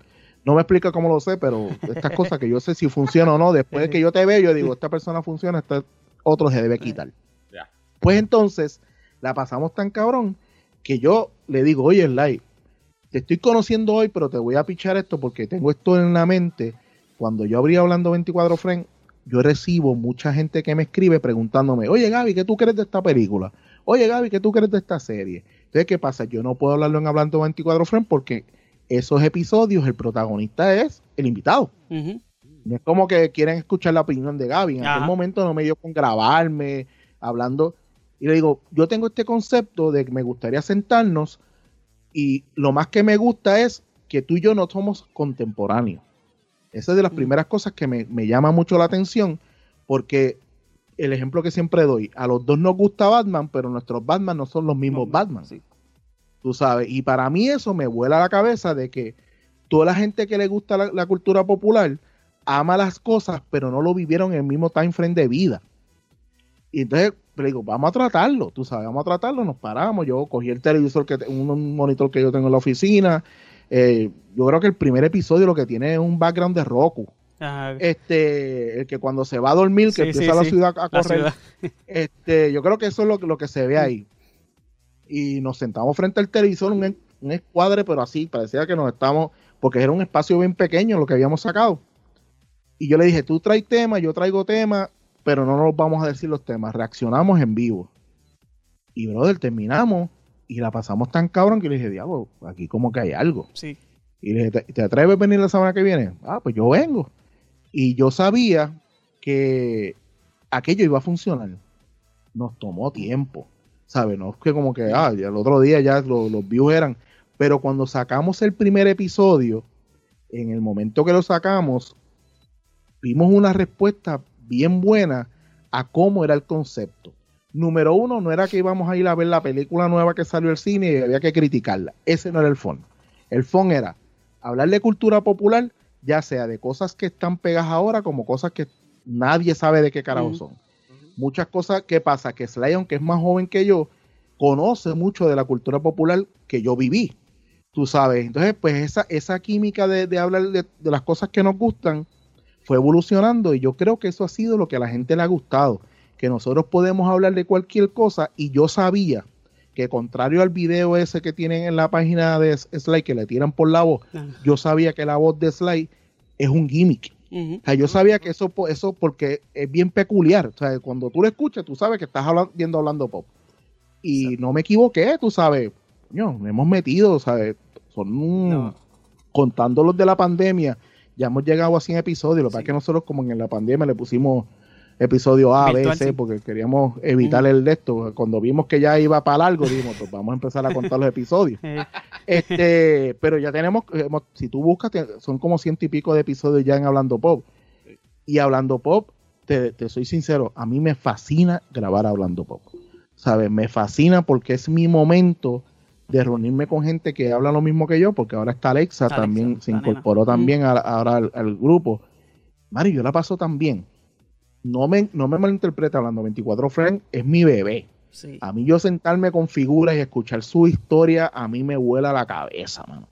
No me explica cómo lo sé, pero estas cosas que yo sé si funciona o no, después de que yo te veo, yo digo, esta persona funciona, este otro se debe quitar. Pues entonces, la pasamos tan cabrón que yo le digo, oye, Live, te estoy conociendo hoy, pero te voy a pichar esto porque tengo esto en la mente. Cuando yo abrí hablando 24 frames, yo recibo mucha gente que me escribe preguntándome, oye Gaby, ¿qué tú crees de esta película? Oye Gaby, ¿qué tú crees de esta serie? Entonces, ¿qué pasa? Yo no puedo hablarlo en Hablando 24 Frames porque esos episodios el protagonista es el invitado. No es como que quieren escuchar la opinión de Gaby. En aquel momento no me dio con grabarme, hablando. Y le digo, yo tengo este concepto de que me gustaría sentarnos y lo más que me gusta es que tú y yo no somos contemporáneos. Esa es de las primeras cosas que me, me llama mucho la atención porque el ejemplo que siempre doy, a los dos nos gusta Batman, pero nuestros Batman no son los mismos Batman. Sí. Tú sabes, y para mí eso me vuela la cabeza de que toda la gente que le gusta la, cultura popular ama las cosas, pero no lo vivieron en el mismo time frame de vida. Y entonces le digo, vamos a tratarlo, tú sabes, vamos a tratarlo, nos paramos, yo cogí el televisor, que un monitor que yo tengo en la oficina, eh, yo creo que el primer episodio lo que tiene es un background de Roku. Este, que cuando se va a dormir, que empieza la ciudad a correr. Este, yo creo que eso es lo, lo, que se ve ahí. Y nos sentamos frente al televisor, un, un escuadre, pero así, parecía que nos estábamos, porque era un espacio bien pequeño lo que habíamos sacado. Y yo le dije, tú traes temas, yo traigo temas, pero no nos vamos a decir los temas, reaccionamos en vivo. Y brother, terminamos y la pasamos tan cabrón que le dije, diablo, aquí como que hay algo. Sí. Y le dije, ¿te atreves a venir la semana que viene? Ah, pues yo vengo. Y yo sabía que aquello iba a funcionar. Nos tomó tiempo, ¿sabes? No es que como que, ah, el otro día ya los views eran. Pero cuando sacamos el primer episodio, en el momento que lo sacamos, vimos una respuesta bien buena a cómo era el concepto. Número uno, no era que íbamos a ir a ver la película nueva que salió al cine y había que criticarla. Ese no era el fondo. El fondo era hablar de cultura popular, ya sea de cosas que están pegadas ahora como cosas que nadie sabe de qué carajo son. Muchas cosas que pasa que Sly, aunque es más joven que yo, conoce mucho de la cultura popular que yo viví. Tú sabes, entonces pues esa, esa química de, hablar de, las cosas que nos gustan fue evolucionando y yo creo que eso ha sido lo que a la gente le ha gustado, que nosotros podemos hablar de cualquier cosa y yo sabía que contrario al video ese que tienen en la página de Sly que le tiran por la voz, yo sabía que la voz de Sly es un gimmick. O sea, yo sabía que eso, eso porque es bien peculiar. O sea, cuando tú lo escuchas, tú sabes que estás hablando, viendo hablando pop. Y no me equivoqué, tú sabes. No, hemos metido, ¿sabes? Son contando los de la pandemia, ya hemos llegado a 100 episodios. Lo que pasa es que nosotros, como en la pandemia, le pusimos episodio A, B, C, porque queríamos evitar el de esto. Cuando vimos que ya iba para largo, dijimos, pues vamos a empezar a contar los episodios. [laughs] este, pero ya tenemos, si tú buscas, son como ciento y pico de episodios ya en Hablando Pop. Y Hablando Pop, te, te soy sincero, a mí me fascina grabar Hablando Pop. ¿Sabes? Me fascina porque es mi momento de reunirme con gente que habla lo mismo que yo, porque ahora está Alexa, también se incorporó también ahora al, grupo. Mario, yo la paso también no me, no me malinterpreta hablando, 24 Frames es mi bebé. A mí yo sentarme con figuras y escuchar su historia, a mí me vuela la cabeza, mano.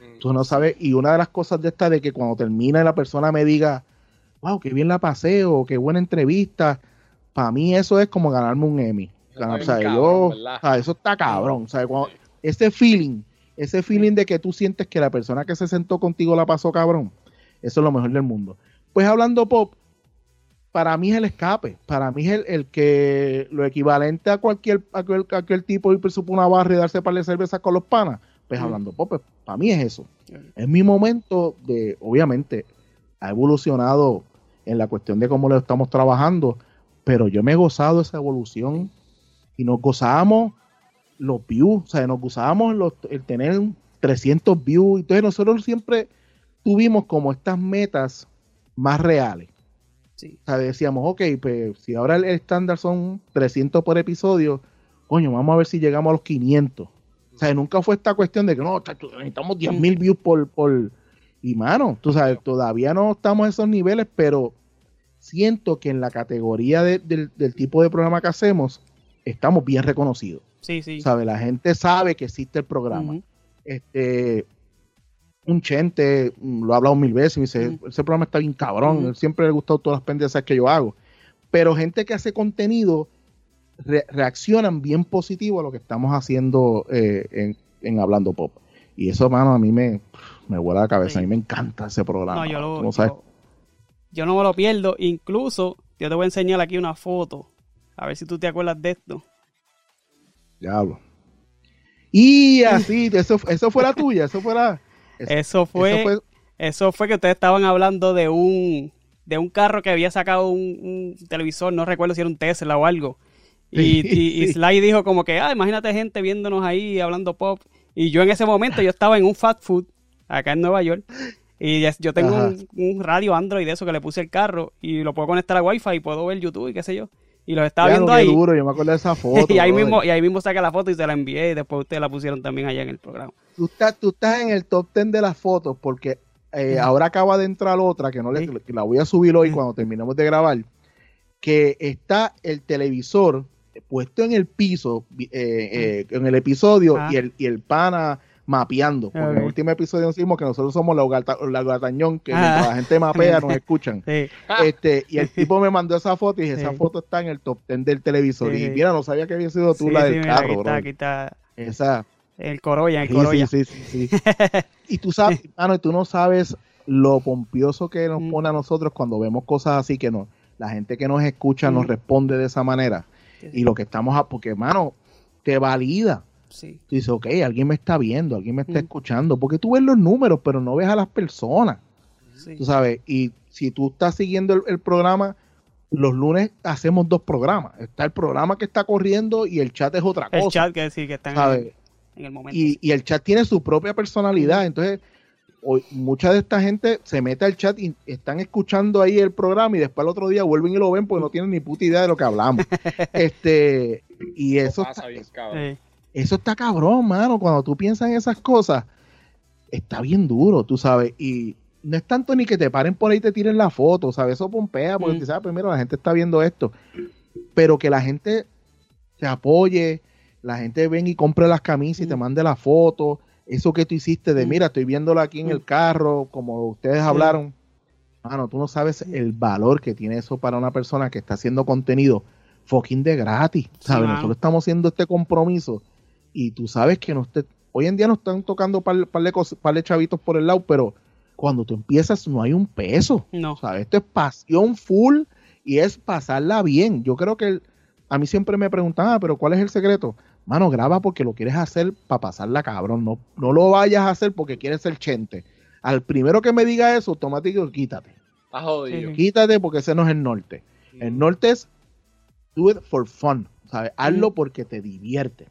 Mm. Tú no sabes, y una de las cosas de esta de que cuando termina la persona me diga, wow, qué bien la pasé o qué buena entrevista, para mí eso es como ganarme un Emmy. o sea, yo, eso está cabrón. O sea, ese feeling, ese feeling de que tú sientes que la persona que se sentó contigo la pasó cabrón, eso es lo mejor del mundo. Pues hablando pop, para mí es el escape, para mí es el, que lo equivalente a cualquier, a aquel, tipo ir por una barra y darse para de cerveza con los panas, pues hablando, pues, para mí es eso. Es mi momento de, obviamente, ha evolucionado en la cuestión de cómo lo estamos trabajando, pero yo me he gozado esa evolución y nos gozábamos los views, o sea, nos gozábamos el tener 300 views, entonces nosotros siempre tuvimos como estas metas más reales. O sea, decíamos, ok, pues si ahora el estándar son 300 por episodio, coño, vamos a ver si llegamos a los 500. O sea, nunca fue esta cuestión de que no, necesitamos 10 mil views por, por... Y mano, tú sabes, todavía no estamos a esos niveles, pero siento que en la categoría del tipo de programa que hacemos, estamos bien reconocidos. Sí, sí. ¿Sabe? La gente sabe que existe el programa. Este, un chente, mm, lo ha hablado mil veces, y dice, ese programa está bien cabrón, siempre le ha gustado todas las pendejas que yo hago. Pero gente que hace contenido reaccionan bien positivo a lo que estamos haciendo eh, en, Hablando Pop. Y eso, mano, a mí me, me vuela la cabeza, a mí me encanta ese programa. No, yo, no yo, no me lo pierdo, incluso yo te voy a enseñar aquí una foto, a ver si tú te acuerdas de esto. Diablo. Y así, eso, eso fue la tuya, eso fue la... Eso, fue, eso fue, que ustedes estaban hablando de un de un carro que había sacado un, televisor, no recuerdo si era un Tesla o algo. [laughs] Y, Sly dijo como que, ah, imagínate gente viéndonos ahí hablando pop. Y yo en ese momento yo estaba en un fast food acá en Nueva York. Y yo tengo un, radio Android de eso que le puse el carro y lo puedo conectar a Wi-Fi y puedo ver YouTube y qué sé yo. Y los estaba viendo ahí. Duro, yo me acuerdo de esa foto. [laughs] y, ahí mismo, y ahí mismo saqué la foto y se la envié y después ustedes la pusieron también allá en el programa tú estás, tú estás en el top 10 de las fotos porque eh, ahora acaba de entrar otra que no le, la voy a subir hoy cuando terminemos de grabar, que está el televisor puesto en el piso, eh, eh, en el episodio ah. y, el, y el pana mapeando. Porque en el último episodio decimos que nosotros somos la, gatañón, que ah. la gente mapea nos [laughs] escuchan. Este, y el [laughs] tipo me mandó esa foto y esa foto está en el top 10 del televisor. Y mira, no sabía que había sido tú la del carro, aquí aquí está. Esa. El Corolla, el Corolla. Sí, sí, sí. [laughs] y tú sabes, mano, tú no sabes lo pompioso que nos mm. pone a nosotros cuando vemos cosas así que no, la gente que nos escucha nos mm. responde de esa manera. Y lo que estamos, a, porque, mano, te valida. Sí. Tú dices, ok, alguien me está viendo, alguien me está mm. escuchando, porque tú ves los números, pero no ves a las personas. Tú sabes, y si tú estás siguiendo el, programa, los lunes hacemos dos programas. Está el programa que está corriendo y el chat es otra cosa. El chat que sí, que está en en el momento. Y, el chat tiene su propia personalidad, entonces hoy, mucha de esta gente se mete al chat y están escuchando ahí el programa y después el otro día vuelven y lo ven porque no tienen ni puta idea de lo que hablamos. [laughs] este y eso está, eso está cabrón, mano, cuando tú piensas en esas cosas está bien duro, tú sabes, y no es tanto ni que te paren por ahí y te tiren la foto, ¿sabes? Eso pompea, porque mm. sabes, primero la gente está viendo esto, pero que la gente se apoye, la gente ven y compre las camisas y te mande la foto, eso que tú hiciste de, mira, estoy viéndolo aquí en el carro, como ustedes hablaron. Mano, tú no sabes el valor que tiene eso para una persona que está haciendo contenido fucking de gratis, ¿sabes? Nosotros estamos haciendo este compromiso y tú sabes que no te, hoy en día no están tocando par, par de, cos- par de chavitos por el lado, pero cuando tú empiezas no hay un peso. No. ¿sabes? Esto es pasión full y es pasarla bien. Yo creo que el- a mí siempre me preguntan, ah, pero ¿cuál es el secreto? Mano, graba porque lo quieres hacer para pasarla, cabrón. No, no lo vayas a hacer porque quieres ser chente. Al primero que me diga eso, automático, quítate. Está jodido. Sí. Quítate porque ese no es el norte. El norte es do it for fun. ¿sabes? Hazlo porque te divierte.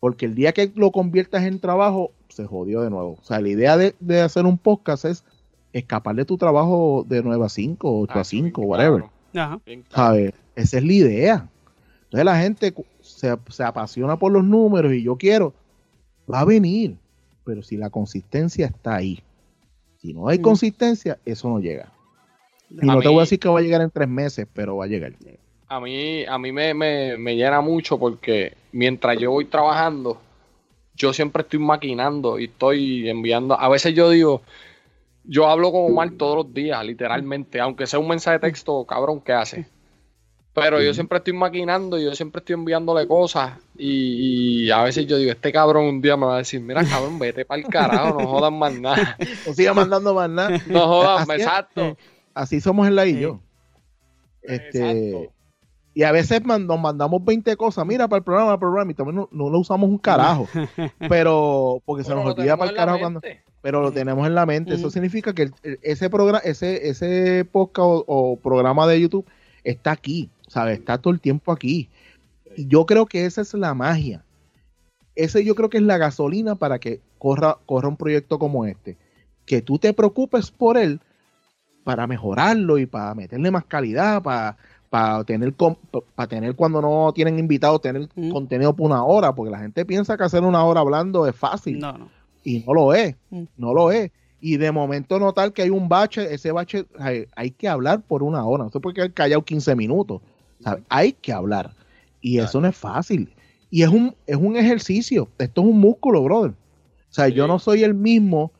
Porque el día que lo conviertas en trabajo, se jodió de nuevo. O sea, la idea de, de hacer un podcast es escapar de tu trabajo de 9 a 5, 8 a Ah, 5, bien whatever. cabrón, Ajá. ¿Sabes? Esa es la idea. Entonces la gente se, se apasiona por los números y yo quiero, va a venir. Pero si la consistencia está ahí. Si no hay Mm. consistencia, eso no llega. Y A no te voy a decir que va a llegar en tres meses, pero va a llegar. A mí, a mí me, me, me llena mucho porque mientras yo voy trabajando, yo siempre estoy maquinando y estoy enviando. A veces yo digo, yo hablo como mal todos los días, literalmente, aunque sea un mensaje de texto, cabrón, ¿qué hace? Pero yo siempre estoy maquinando, y yo siempre estoy enviándole cosas y, y a veces yo digo, este cabrón un día me va a decir, mira cabrón, vete para el carajo, no jodas más nada, [laughs] No siga mandando más nada. [laughs] no jodas, Así exacto. Así somos en la y Sí. yo. Este, Exacto. y a veces man- nos mandamos 20 cosas. Mira, para el programa, para el programa, y también no, no lo usamos un carajo. [laughs] pero, porque se nos olvida para el carajo cuando. pero lo tenemos en la mente. Eso significa que el- el- ese programa, ese, ese podcast o, o programa de YouTube está aquí, ¿sabes? Está todo el tiempo aquí. Y yo creo que esa es la magia. Ese yo creo que es la gasolina para que corra, corra un proyecto como este. Que tú te preocupes por él para mejorarlo y para meterle más calidad, para, para tener para tener cuando no tienen invitados, tener contenido por una hora, porque la gente piensa que hacer una hora hablando es fácil No, no. y no lo es, Mm. no lo es. Y de momento notar que hay un bache, ese bache hay, hay que hablar por una hora, no se puede quedar callado 15 minutos, ¿sabes? hay que hablar. Y eso no es fácil. Y es un, es un ejercicio, esto es un músculo, brother. O sea, yo no soy el mismo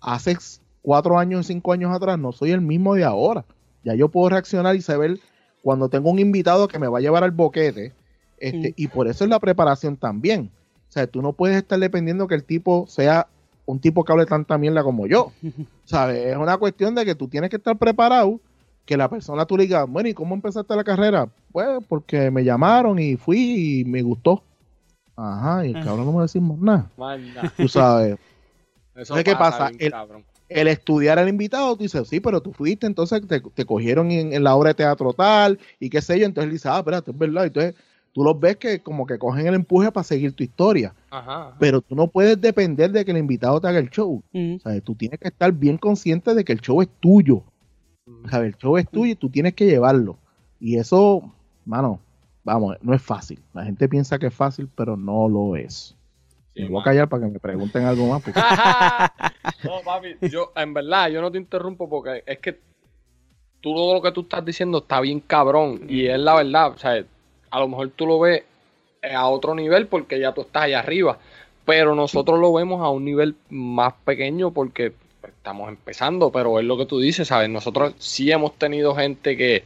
hace cuatro años, cinco años atrás, no soy el mismo de ahora. Ya yo puedo reaccionar y saber cuando tengo un invitado que me va a llevar al boquete, este, y por eso es la preparación también. O sea, tú no puedes estar dependiendo que el tipo sea un tipo que hable tanta mierda como yo. [laughs] ¿Sabes? Es una cuestión de que tú tienes que estar preparado, que la persona tú le digas, bueno, ¿y cómo empezaste la carrera? Pues porque me llamaron y fui y me gustó. Ajá, y el Ah. cabrón no me decimos nada. Más nada. Tú sabes, [laughs] Eso ¿Sabes qué pasa? bien El- el estudiar al invitado, tú dices, sí, pero tú fuiste, entonces te, te cogieron en, en la obra de teatro tal, y qué sé yo, entonces él dice, ah, espérate, es verdad. Entonces tú los ves que como que cogen el empuje para seguir tu historia, Ajá. pero tú no puedes depender de que el invitado te haga el show. Mm. O sea, tú tienes que estar bien consciente de que el show es tuyo. Sea, el show es tuyo y tú tienes que llevarlo. Y eso, mano, vamos, no es fácil. La gente piensa que es fácil, pero no lo es. Sí, me voy a callar para que me pregunten algo más. porque- [laughs] no, papi, yo, en verdad, yo no te interrumpo porque es que tú todo lo que tú estás diciendo está bien cabrón y es la verdad, o sea, a lo mejor tú lo ves eh, a otro nivel porque ya tú estás allá arriba, pero nosotros lo vemos a un nivel más pequeño porque pues, estamos empezando, pero es lo que tú dices, ¿sabes? Nosotros sí hemos tenido gente que,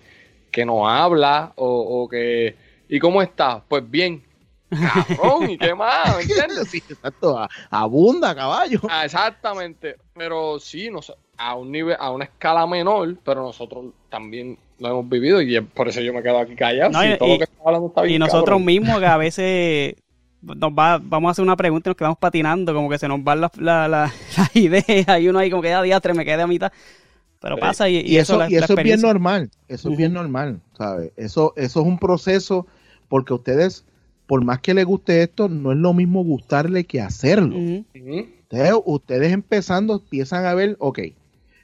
que nos habla o, o que... ¿Y cómo está? Pues bien. Cabrón, ¿y qué más? ¿Me entiendes? sí, exacto, a- abunda, caballo. Ah, exactamente, pero sí, no sé, a un nivel, a una escala menor, pero nosotros también lo hemos vivido y es por eso yo me quedo aquí callado. No, si y- todo lo que está hablando está bien. Y nosotros cabrón. mismos que a veces nos va, vamos a hacer una pregunta y nos quedamos patinando, como que se nos van las la, la, [laughs] las ideas y uno ahí como que da diastre, me quedé a mitad. Pero Sí. pasa y, Y, eso, la- y la eso es bien normal, eso es bien normal, ¿sabes? Eso, eso es un proceso porque ustedes, por más que les guste esto, no es lo mismo gustarle que hacerlo. Ujú. Ustedes, ustedes empezando empiezan a ver, ok,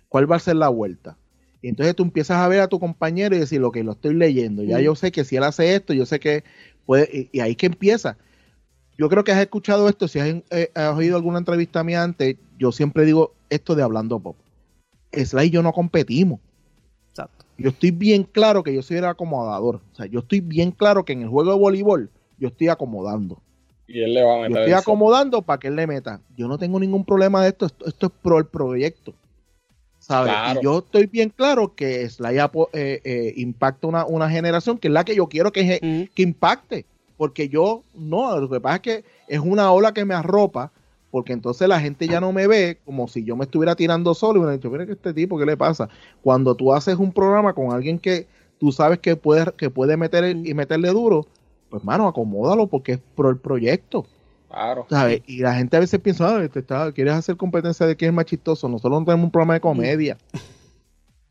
¿cuál va a ser la vuelta? Y entonces tú empiezas a ver a tu compañero y decir, ok, lo estoy leyendo, ya yo sé que si él hace esto, yo sé que puede, y, y ahí que empieza. Yo creo que has escuchado esto, si has, eh, has oído alguna entrevista mía antes, yo siempre digo esto de hablando pop. Sly y yo no competimos. Exacto. Yo estoy bien claro que yo soy el acomodador. O sea, yo estoy bien claro que en el juego de voleibol yo estoy acomodando. Y él le va a Yo meter estoy el acomodando para que él le meta. Yo no tengo ningún problema de esto. Esto, esto es pro el proyecto. ¿Sabes? Claro. Y yo estoy bien claro que Sly eh, eh, impacta una, una generación que es la que yo quiero que, que impacte. Porque yo, no, lo que pasa es que es una ola que me arropa, porque entonces la gente ya no me ve como si yo me estuviera tirando solo y me han dicho, mira que este tipo, ¿qué le pasa? Cuando tú haces un programa con alguien que tú sabes que puede, que puede meter el- y meterle duro, pues mano, acomódalo porque es pro el proyecto. Claro. ¿sabes? Y la gente a veces piensa, ah, este está, quieres hacer competencia de quién es más chistoso. Nosotros no tenemos un programa de comedia. [laughs]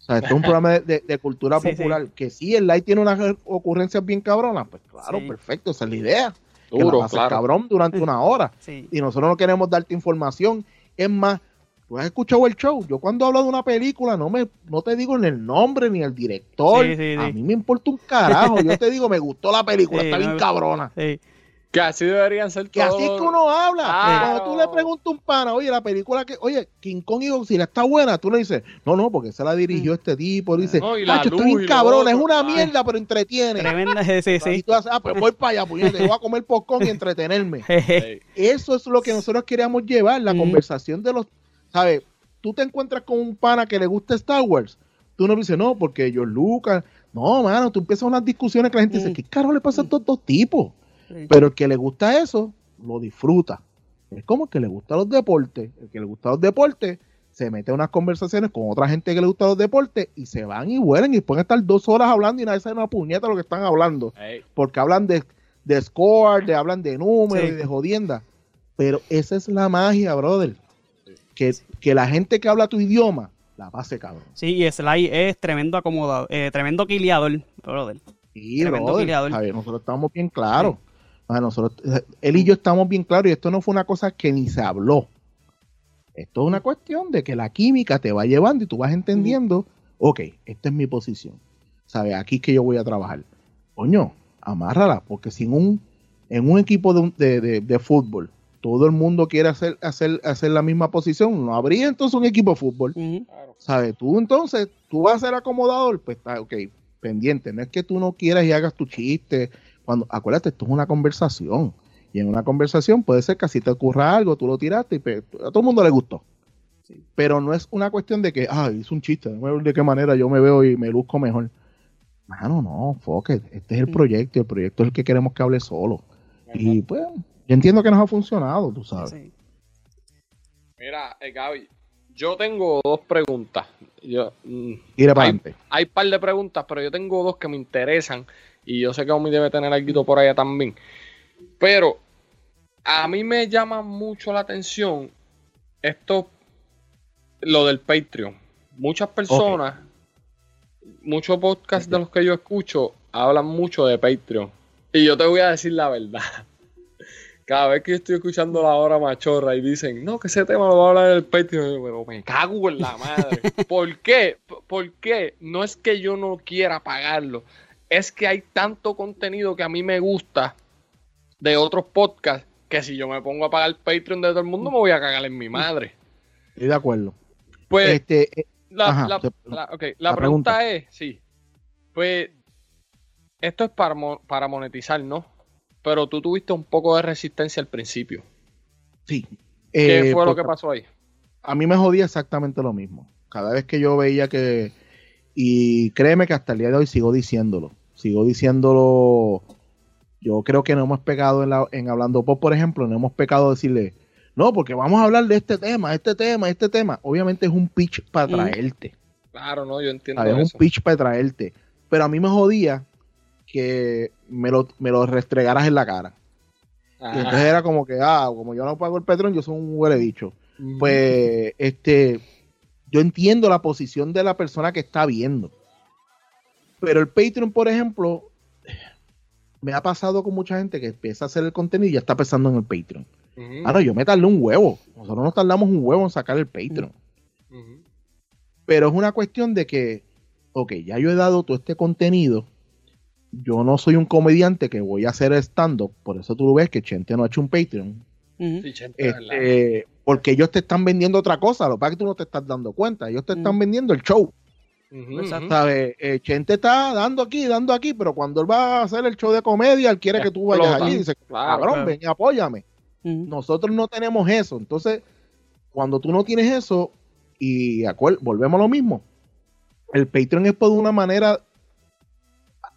Sea, esto es un programa de, de- de cultura Sí, sí. popular. Que sí, el live tiene unas ocurrencias bien cabronas. Pues claro, Sí. perfecto, esa es la idea. que la Duro, vas a hacer claro. cabrón durante una hora. Sí. Y nosotros no queremos darte información. Es más, tú has escuchado el show. Yo cuando hablo de una película no me no te digo ni el nombre ni el director. Sí, sí, A mí me importa un carajo. Yo te digo, me gustó la película, Sí, está bien cabrona. Que así deberían ser Que todos. así es que uno habla. Claro. Cuando tú le preguntas a un pana, oye, la película que, oye, King Kong y Godzilla está buena, tú le dices, no, no, porque se la dirigió este tipo. Dice, No, y la "Macho, está luz bien y lo cabrona, es otro". una Ay. mierda, pero entretiene. Tremenda, sí, sí, Y tú haces, ah, pues voy para allá, pues voy a comer popcorn y entretenerme. [laughs] Eso es lo que nosotros queríamos llevar, la Mm. conversación de los, ¿sabes? Tú te encuentras con un pana que le gusta Star Wars, tú no dices, no, porque George Lucas, no, mano, tú empiezas unas discusiones que la gente dice, Mm. ¿qué carajo le pasa a estos dos tipos? Pero el que le gusta eso, lo disfruta. Es como el que le gusta los deportes. El que le gusta los deportes se mete a unas conversaciones con otra gente que le gusta los deportes y se van y vuelan y pueden estar dos horas hablando y nadie sabe una puñeta lo que están hablando. Porque hablan de, de score, de, hablan de números Sí. y de jodienda. Pero esa es la magia, brother. Que, que la gente que habla tu idioma la pase cabrón. Sí, y Sly es tremendo acomodado, eh, tremendo quiliador, brother. Sí, Tremendo brother. Javier, nosotros estamos bien claros. Ah, nosotros, él y yo estamos bien claros y esto no fue una cosa que ni se habló. Esto es una cuestión de que la química te va llevando y tú vas entendiendo, ok, esta es mi posición. ¿Sabes? Aquí es que yo voy a trabajar. Coño, amárrala, porque si en un, en un equipo de, de- de- de fútbol todo el mundo quiere hacer, hacer, hacer la misma posición, no habría entonces un equipo de fútbol. ¿Sabes? Tú entonces, tú vas a ser acomodador, pues está, ok, pendiente. No es que tú no quieras y hagas tu chiste. Cuando, acuérdate, esto es una conversación. Y en una conversación puede ser que así te ocurra algo, tú lo tiraste y a todo el mundo le gustó. Pero no es una cuestión de que, ah, hice un chiste, de qué manera yo me veo y me luzco mejor. Mano, no, fuck it. Este es el Mm. proyecto y el proyecto es el que queremos que hable solo. Y pues, yo entiendo que nos ha funcionado, tú sabes. Sí. Mira, eh, Gaby, yo tengo dos preguntas. Yo, mm, para Ay. adelante. hay un par de preguntas, pero yo tengo dos que me interesan y yo sé que Omi debe tener algo por allá también. Pero a mí me llama mucho la atención esto, lo del Patreon. Muchas personas, muchos podcasts de los que yo escucho hablan mucho de Patreon. Y yo te voy a decir la verdad. [laughs] Cada vez que yo estoy escuchando la hora machorra y dicen, no, que ese tema lo va a hablar en el Patreon, yo, pero me cago en la madre. [laughs] ¿Por qué? ¿Por qué? No es que yo no quiera pagarlo, es que hay tanto contenido que a mí me gusta de otros podcasts que si yo me pongo a pagar el Patreon de todo el mundo me voy a cagar en mi madre. Estoy de acuerdo. Pues este, eh, la, ajá, la- te- la- ok, la la pregunta, pregunta. es, sí, pues esto es para, mo- para monetizar, ¿no? Pero tú tuviste un poco de resistencia al principio. sí. ¿Qué Eh, fue lo porque que pasó ahí? A mí me jodía exactamente lo mismo. Cada vez que yo veía que. Y créeme que hasta el día de hoy sigo diciéndolo. Sigo diciéndolo. Yo creo que no hemos pegado en, la, en Hablando Pop, por ejemplo, no hemos pecado decirle, no, porque vamos a hablar de este tema, este tema, este tema. Obviamente es un pitch para Mm. traerte. Claro, no, yo entiendo ¿sabes? Es eso. un pitch para traerte. Pero a mí me jodía que me lo, me lo restregaras en la cara. Y Ajá. entonces era como que, ah, como yo no pago el Patreon, yo soy un huele bicho. Ujú. Pues, este, yo entiendo la posición de la persona que está viendo. Pero el Patreon, por ejemplo, me ha pasado con mucha gente que empieza a hacer el contenido y ya está pensando en el Patreon. Ujú. Claro, yo me tardé un huevo. Nosotros nos tardamos un huevo en sacar el Patreon. Pero es una cuestión de que, ok, ya yo he dado todo este contenido. Yo no soy un comediante que voy a hacer stand-up. Por eso tú ves que Chente no ha hecho un Patreon. Este, porque ellos te están vendiendo otra cosa. Lo que pasa es que tú no te estás dando cuenta. Ellos te están vendiendo el show. Exacto. ujú. ¿Sabes? Eh, Chente está dando aquí, dando aquí, pero cuando él va a hacer el show de comedia, él quiere que tú vayas allí y dice, Claro, cabrón, claro. ven y apóyame. Nosotros no tenemos eso. Entonces, cuando tú no tienes eso, y volvemos a lo mismo, el Patreon es por una manera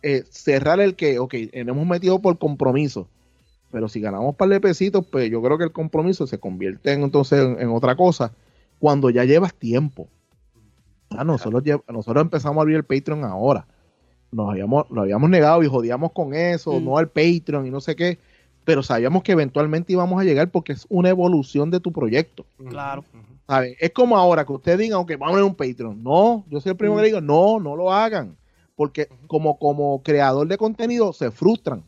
eh, cerrar el que, ok, hemos metido por compromiso, pero si ganamos un par de pesitos, pues yo creo que el compromiso se convierte en, entonces en, otra cosa cuando ya llevas tiempo. Ah, nosotros, nosotros empezamos a abrir el Patreon ahora. Nos habíamos, lo habíamos negado y jodíamos con eso, mm. no al Patreon y no sé qué, pero sabíamos que eventualmente íbamos a llegar porque es una evolución de tu proyecto. Claro. Es como ahora que ustedes digan, ok, vamos a un Patreon. No, yo soy el primero que digo, no, no lo hagan. Porque como, como creador de contenido se frustran.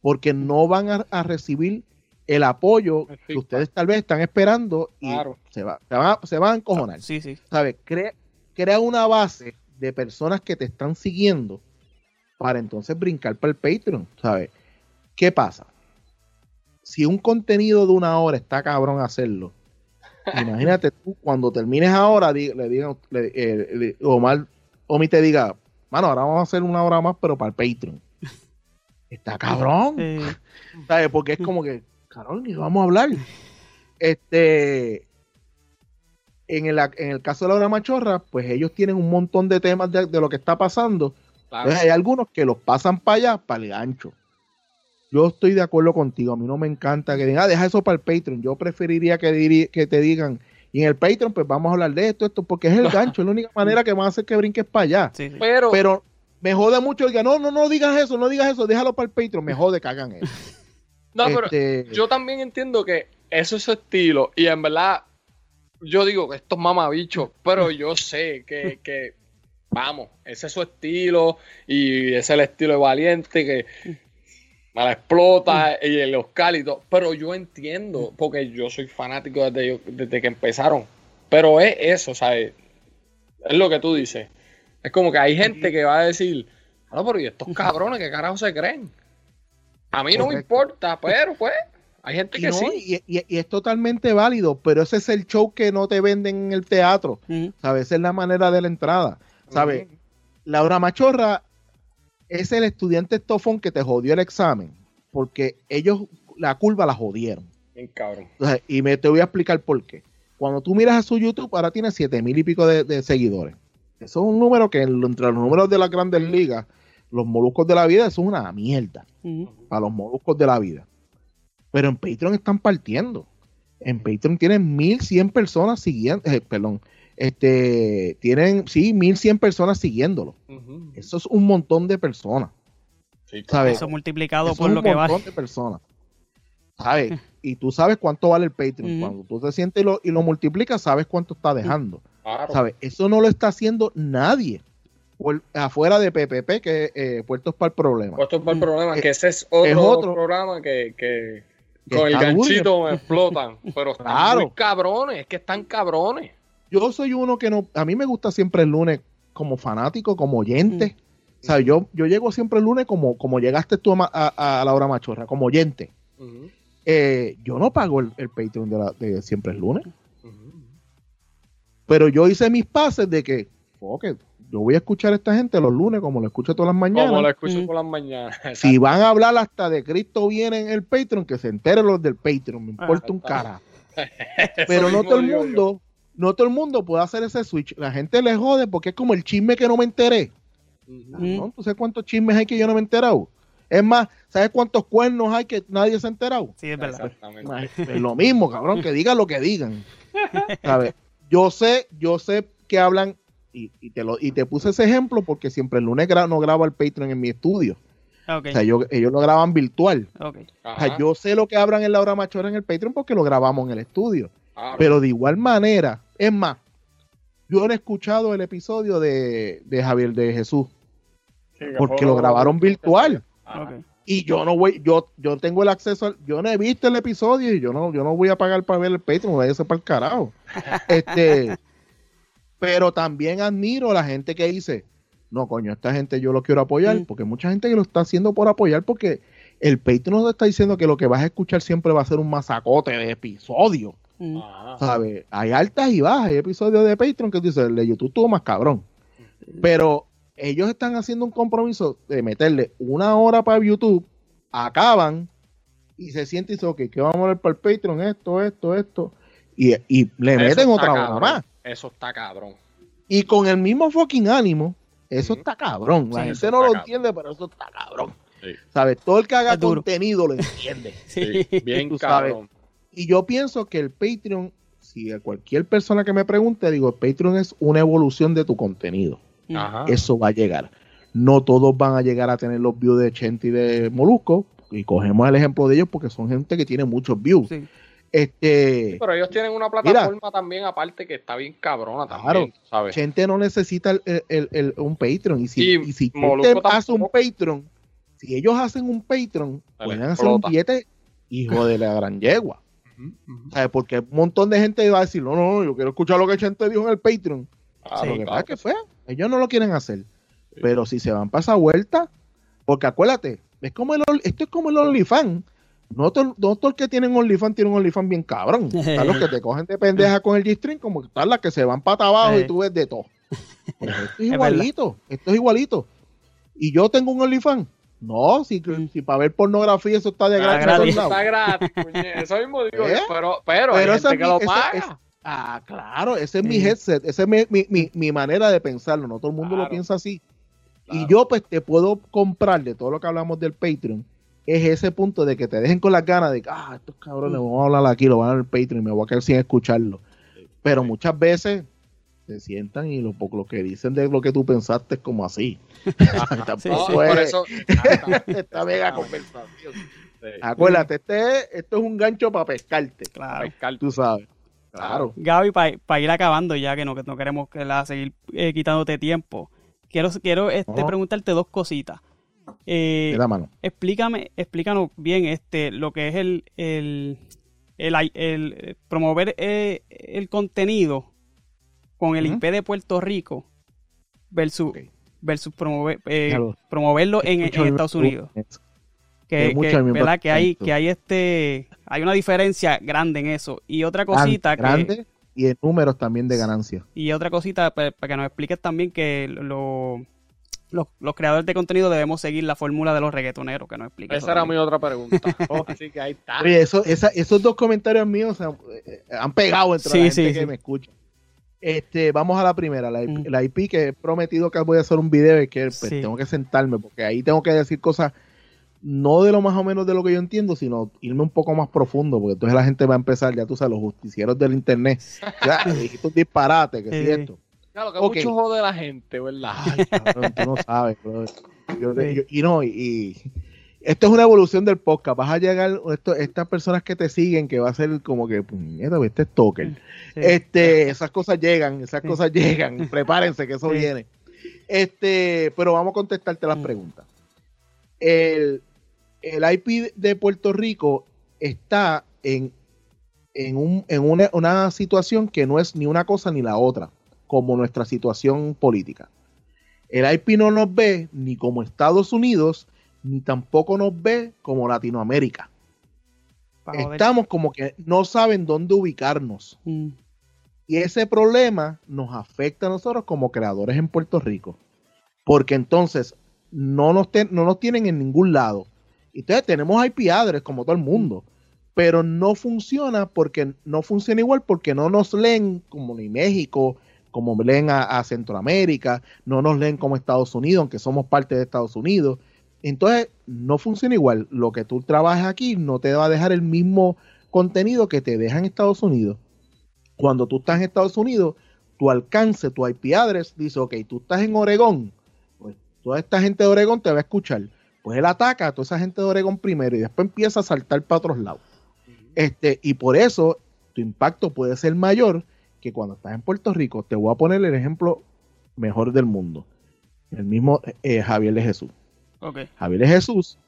Porque no van a, recibir el apoyo que ustedes tal vez están esperando y se, va, se, van a, se van a encojonar. Sí, sí. ¿Sabes? Crea, crea una base de personas que te están siguiendo para entonces brincar para el Patreon. ¿Sabes? ¿Qué pasa? Si un contenido de una hora está cabrón hacerlo, [laughs] Imagínate tú, cuando termines ahora, le digan, le, eh, Omar, Omi te diga, mano, ahora vamos a hacer una hora más, pero para el Patreon. [laughs] Está cabrón. ¿Sabes? Porque es como que, cabrón, ni vamos a hablar. Este, en el, en el caso de la hora machorra, pues ellos tienen un montón de temas de, lo que está pasando. hay algunos que los pasan para allá, para el gancho. Yo estoy de acuerdo contigo. A mí no me encanta que digan, ah, deja eso para el Patreon. Yo preferiría que, que te digan, y en el Patreon, pues vamos a hablar de esto, esto, porque es el [laughs] gancho, es la única manera que van a hacer que brinques para allá. Pero, Pero me jode mucho diga, no, no, no digas eso, no digas eso, déjalo para el Patreon, me jode que hagan eso. [laughs] No, pero este, yo también entiendo que eso es su estilo, y en verdad, yo digo que esto es mamabicho, pero yo sé que, que, vamos, ese es su estilo, y ese es el estilo de Valiente, que me la explota y el Oscar y todo. Pero yo entiendo, porque yo soy fanático desde, desde que empezaron. Pero es eso, ¿sabes? Es lo que tú dices. Es como que hay gente que va a decir, no, pero ¿y estos cabrones qué carajo se creen? A mí no me importa, pero pues hay gente que sí. Y, es totalmente válido, pero ese es el show que no te venden en el teatro. ¿Sabes? Esa es la manera de la entrada. ¿Sabes? Laura Machorra es el estudiante estofón que te jodió el examen, porque ellos la curva la jodieron. Bien cabrón. y me te voy a explicar por qué. Cuando tú miras a su YouTube, ahora tiene siete mil y pico de, seguidores. Eso es un número que entre los números de las grandes ligas, los moluscos de la vida, eso es una mierda. Para los moluscos de la vida. Pero en Patreon están partiendo. En Patreon tienen 1100 personas siguiendo, eh, perdón, este, tienen, sí, 1100 personas siguiéndolo. Eso es un montón de personas. Eso multiplicado por lo que vale. Un montón de personas. ¿Sabes? [laughs] y tú sabes cuánto vale el Patreon. Cuando tú te sientes y lo, y lo multiplicas, sabes cuánto está dejando. ¿Sabes? Eso no lo está haciendo nadie. afuera de PPP, que eh, Puertos para el Problema. Puertos para el Problema, que ese es otro, programa que, que con el ganchito me explotan. Pero están muy cabrones, es que están cabrones yo soy uno que no, a mí me gusta siempre el lunes como fanático, como oyente. O sea, yo, yo llego siempre el lunes como, como llegaste tú a, la hora machorra, como oyente. Eh, yo no pago el, Patreon de, de, siempre el lunes. Pero yo hice mis pases de que, yo voy a escuchar a esta gente los lunes como lo escucho todas las mañanas. Como lo escucho por las mañanas. Si van a hablar hasta de Cristo viene en el Patreon, que se enteren los del Patreon, me importa un cara. [laughs] Pero no todo el mundo, no todo el mundo puede hacer ese switch. La gente le jode porque es como el chisme que no me enteré. ¿No? ¿Tú sabes cuántos chismes hay que yo no me he enterado? Es más, ¿sabes cuántos cuernos hay que nadie se ha enterado? Sí, es verdad. Es lo mismo, cabrón, que digan lo que digan. [laughs] ¿Sabes? Yo sé, yo sé que hablan, y, te lo, y te puse ese ejemplo porque siempre el lunes no grabo el Patreon en mi estudio. O sea, ellos lo graban virtual. O sea, yo sé lo que hablan en la hora machora en el Patreon porque lo grabamos en el estudio. Pero de igual manera, es más, yo he escuchado el episodio de, Javier de Jesús, porque lo grabaron virtual. Y yo no voy, yo, yo tengo el acceso, yo no he visto el episodio y yo no, yo no voy a pagar para ver el Patreon, voy a hacer para el carajo. [laughs] este, pero también admiro a la gente que dice, no, coño, esta gente yo lo quiero apoyar, porque mucha gente que lo está haciendo por apoyar, porque el Patreon nos está diciendo que lo que vas a escuchar siempre va a ser un masacote de episodios. Mm. Hay altas y bajas. Hay episodios de Patreon que dice, el de YouTube tuvo más cabrón. Pero ellos están haciendo un compromiso de meterle una hora para YouTube, acaban y se siente y dice, ok, ¿qué vamos a ver para el Patreon? Esto, esto, esto. Y, le meten otra hora más. Eso está cabrón. Y con el mismo fucking ánimo, Eso está cabrón. La Sí, gente no lo cabrón. entiende, pero eso está cabrón. Sí. ¿Sabes? Todo el que haga contenido lo [laughs] entiende. Sí, bien [laughs] cabrón. Y yo pienso que el Patreon, si a cualquier persona que me pregunte, digo, el Patreon es una evolución de tu contenido. Ajá. Eso va a llegar. No todos van a llegar a tener los views de Chente y de Molusco. Y cogemos el ejemplo de ellos porque son gente que tiene muchos views. Sí. Este, Pero ellos tienen una plataforma también aparte que está bien cabrona también, ¿sabes? Chente no necesita el- el- el- el- un Patreon. Y si, Y y si Chente hace un. Patreon, si ellos hacen un Patreon, pueden hacer un billete, hijo de la gran yegua. ¿Sabes? Porque un montón de gente va a decir, no, no, yo quiero escuchar lo que Chente dijo en el Patreon. Claro, Sí. lo que claro pasa que fue, ellos no lo quieren hacer. Sí. Pero si se van para esa vuelta, porque acuérdate, es como el, esto es como el OnlyFans. No todo, no todo el que tiene un OnlyFans tiene un OnlyFans bien cabrón. [laughs] Están los que te cogen de pendeja con el G-String, como que están las que se van para abajo y tú ves de todo. Pues esto es [laughs] Es igualito, esto es igualito. Y yo tengo un OnlyFans. No, si, si para ver pornografía eso está de gratis. lados. Está gratis. Eso mismo digo, ¿Eh? pero, pero, hay Pero gente esa es que mi- lo paga. Ah, claro, ese es mi Sí. headset, esa es mi, mi- mi- mi manera de pensarlo, no todo el mundo lo piensa así. Y yo pues te puedo comprar de todo lo que hablamos del Patreon, es ese punto de que te dejen con las ganas de que, ah, estos cabrones, Mm. vamos a hablar aquí, lo van a dar el Patreon y me voy a quedar sin escucharlo. Pero muchas veces se sientan y lo, lo que dicen de lo que tú pensaste es como así. [laughs] [laughs] Tampoco Sí, No, por es eso. [laughs] esta mega conversación. Sí. Acuérdate, este es- esto es un gancho para pescarte, Claro. Pescar. tú sabes. Claro. Gaby, para ir acabando ya, que no, que no queremos que la seguir eh, quitándote tiempo, quiero, quiero este, No. preguntarte dos cositas. Eh, Mira, mano. explícame, explícanos bien este, lo que es el, el, el, el, promover eh, el contenido con el. IP de Puerto Rico versus, versus promover, eh, promoverlo en, Estados Unidos. que, Hay mucho que, mismo ¿verdad? que hay que hay este hay una diferencia grande en eso y otra cosita grande, que grande y en números también de ganancia. y otra cosita para, que nos expliques también que lo- los, los creadores de contenido debemos seguir la fórmula de los reggaetoneros que nos expliques Esa era mi otra pregunta. [laughs] Así que ahí está. Oye, eso, esa- esos dos comentarios míos han, eh, han pegado entre Sí, la gente sí, que sí. me escucha. Este, vamos a la primera, la, IP Mm. la IP que he prometido que voy a hacer un video y que pues, Sí. tengo que sentarme porque ahí tengo que decir cosas no de lo más o menos de lo que yo entiendo, sino irme un poco más profundo, porque entonces la gente va a empezar, ya tú sabes, los justicieros del internet. [laughs] Ya, dijiste un disparate, que es Sí. Claro, que Ok. mucho jode la gente, ¿verdad? Ay, cabrón, tú no sabes, bro. Yo- Sí. yo- y no, y, esto es una evolución del podcast. Vas a llegar, esto, estas personas que te siguen, que va a ser como que, puñeta, este es Toker. Sí. Este, esas cosas llegan, esas Sí. cosas llegan. [laughs] Prepárense que eso Sí. viene. Este, pero vamos a contestarte las Mm. preguntas. El, el IP de Puerto Rico está en, en, un- en una, una situación que no es ni una cosa ni la otra, como nuestra situación política. El IP no nos ve ni como Estados Unidos, ni tampoco nos ve como Latinoamérica. Estamos como que no saben dónde ubicarnos. Mm, Y ese problema nos afecta a nosotros como creadores en Puerto Rico. Porque entonces no nos, ten- no nos tienen en ningún lado. Entonces tenemos IP address como todo el mundo. Pero no funciona porque no funciona igual porque no nos leen como ni México, como leen a, a Centroamérica, no nos leen como Estados Unidos, aunque somos parte de Estados Unidos. Entonces no funciona igual. Lo que tú trabajas aquí no te va a dejar el mismo contenido que te deja en Estados Unidos cuando tú estás en Estados Unidos, tu alcance, tu IP address, dice, ok, tú estás en Oregón, pues toda esta gente de Oregón te va a escuchar. Pues él ataca a toda esa gente de Oregón primero y después empieza a saltar para otros lados. Este, y por eso tu impacto puede ser mayor que cuando estás en Puerto Rico. Te voy a poner el ejemplo mejor del mundo. El mismo eh, Javier de Jesús. Javier de Jesús,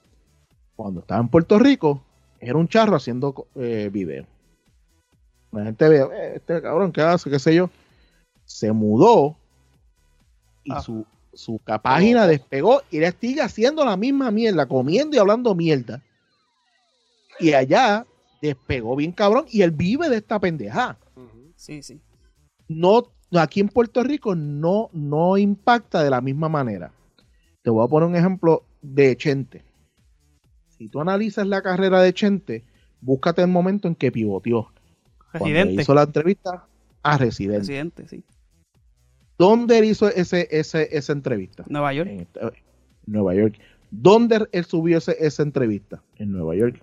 cuando estaba en Puerto Rico, era un charro haciendo eh, video. La gente ve, "Eh, este cabrón, ¿qué hace? ¿Qué sé yo? Se mudó y Ah. su, su página despegó y le sigue haciendo la misma mierda, comiendo y hablando mierda. Y allá despegó bien cabrón y él vive de esta pendeja. Sí, sí. No, aquí en Puerto Rico no, no impacta de la misma manera. Te voy a poner un ejemplo de Chente. Si tú analizas la carrera de Chente, búscate el momento en que pivoteó. Cuando Residente. hizo la entrevista a Residente. Residente, sí. ¿Dónde él hizo ese, ese, esa entrevista? Nueva York. En Nueva York. ¿Dónde él subió ese- esa entrevista? En Nueva York.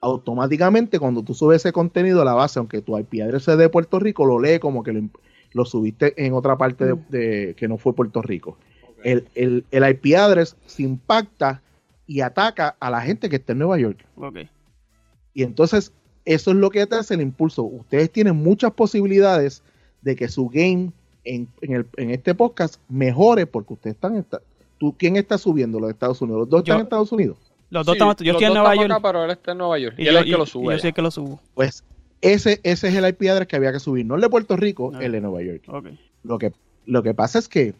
Automáticamente, cuando tú subes ese contenido a la base, aunque tu IP address sea de Puerto Rico, lo lee como que lo, lo subiste en otra parte de, Mm. de- que no fue Puerto Rico. El, el, el IP address se impacta y ataca a la gente que está en Nueva York. Y entonces, eso es lo que te hace el impulso. Ustedes tienen muchas posibilidades de que su game en, en, el- en este podcast mejore porque ustedes están... esta- ¿Tú quién está subiendo los de Estados Unidos? ¿Los dos Yo. están en Estados Unidos? Los dos Sí, estamos, yo los estoy en Nueva York. acá, pero él está en Nueva York. Y, y él yo, es el que lo y sube. yo soy el que lo subo. Pues ese, ese es el IP address que había que subir. No el de Puerto Rico, Ah. el de Nueva York. Lo que, lo que pasa es que,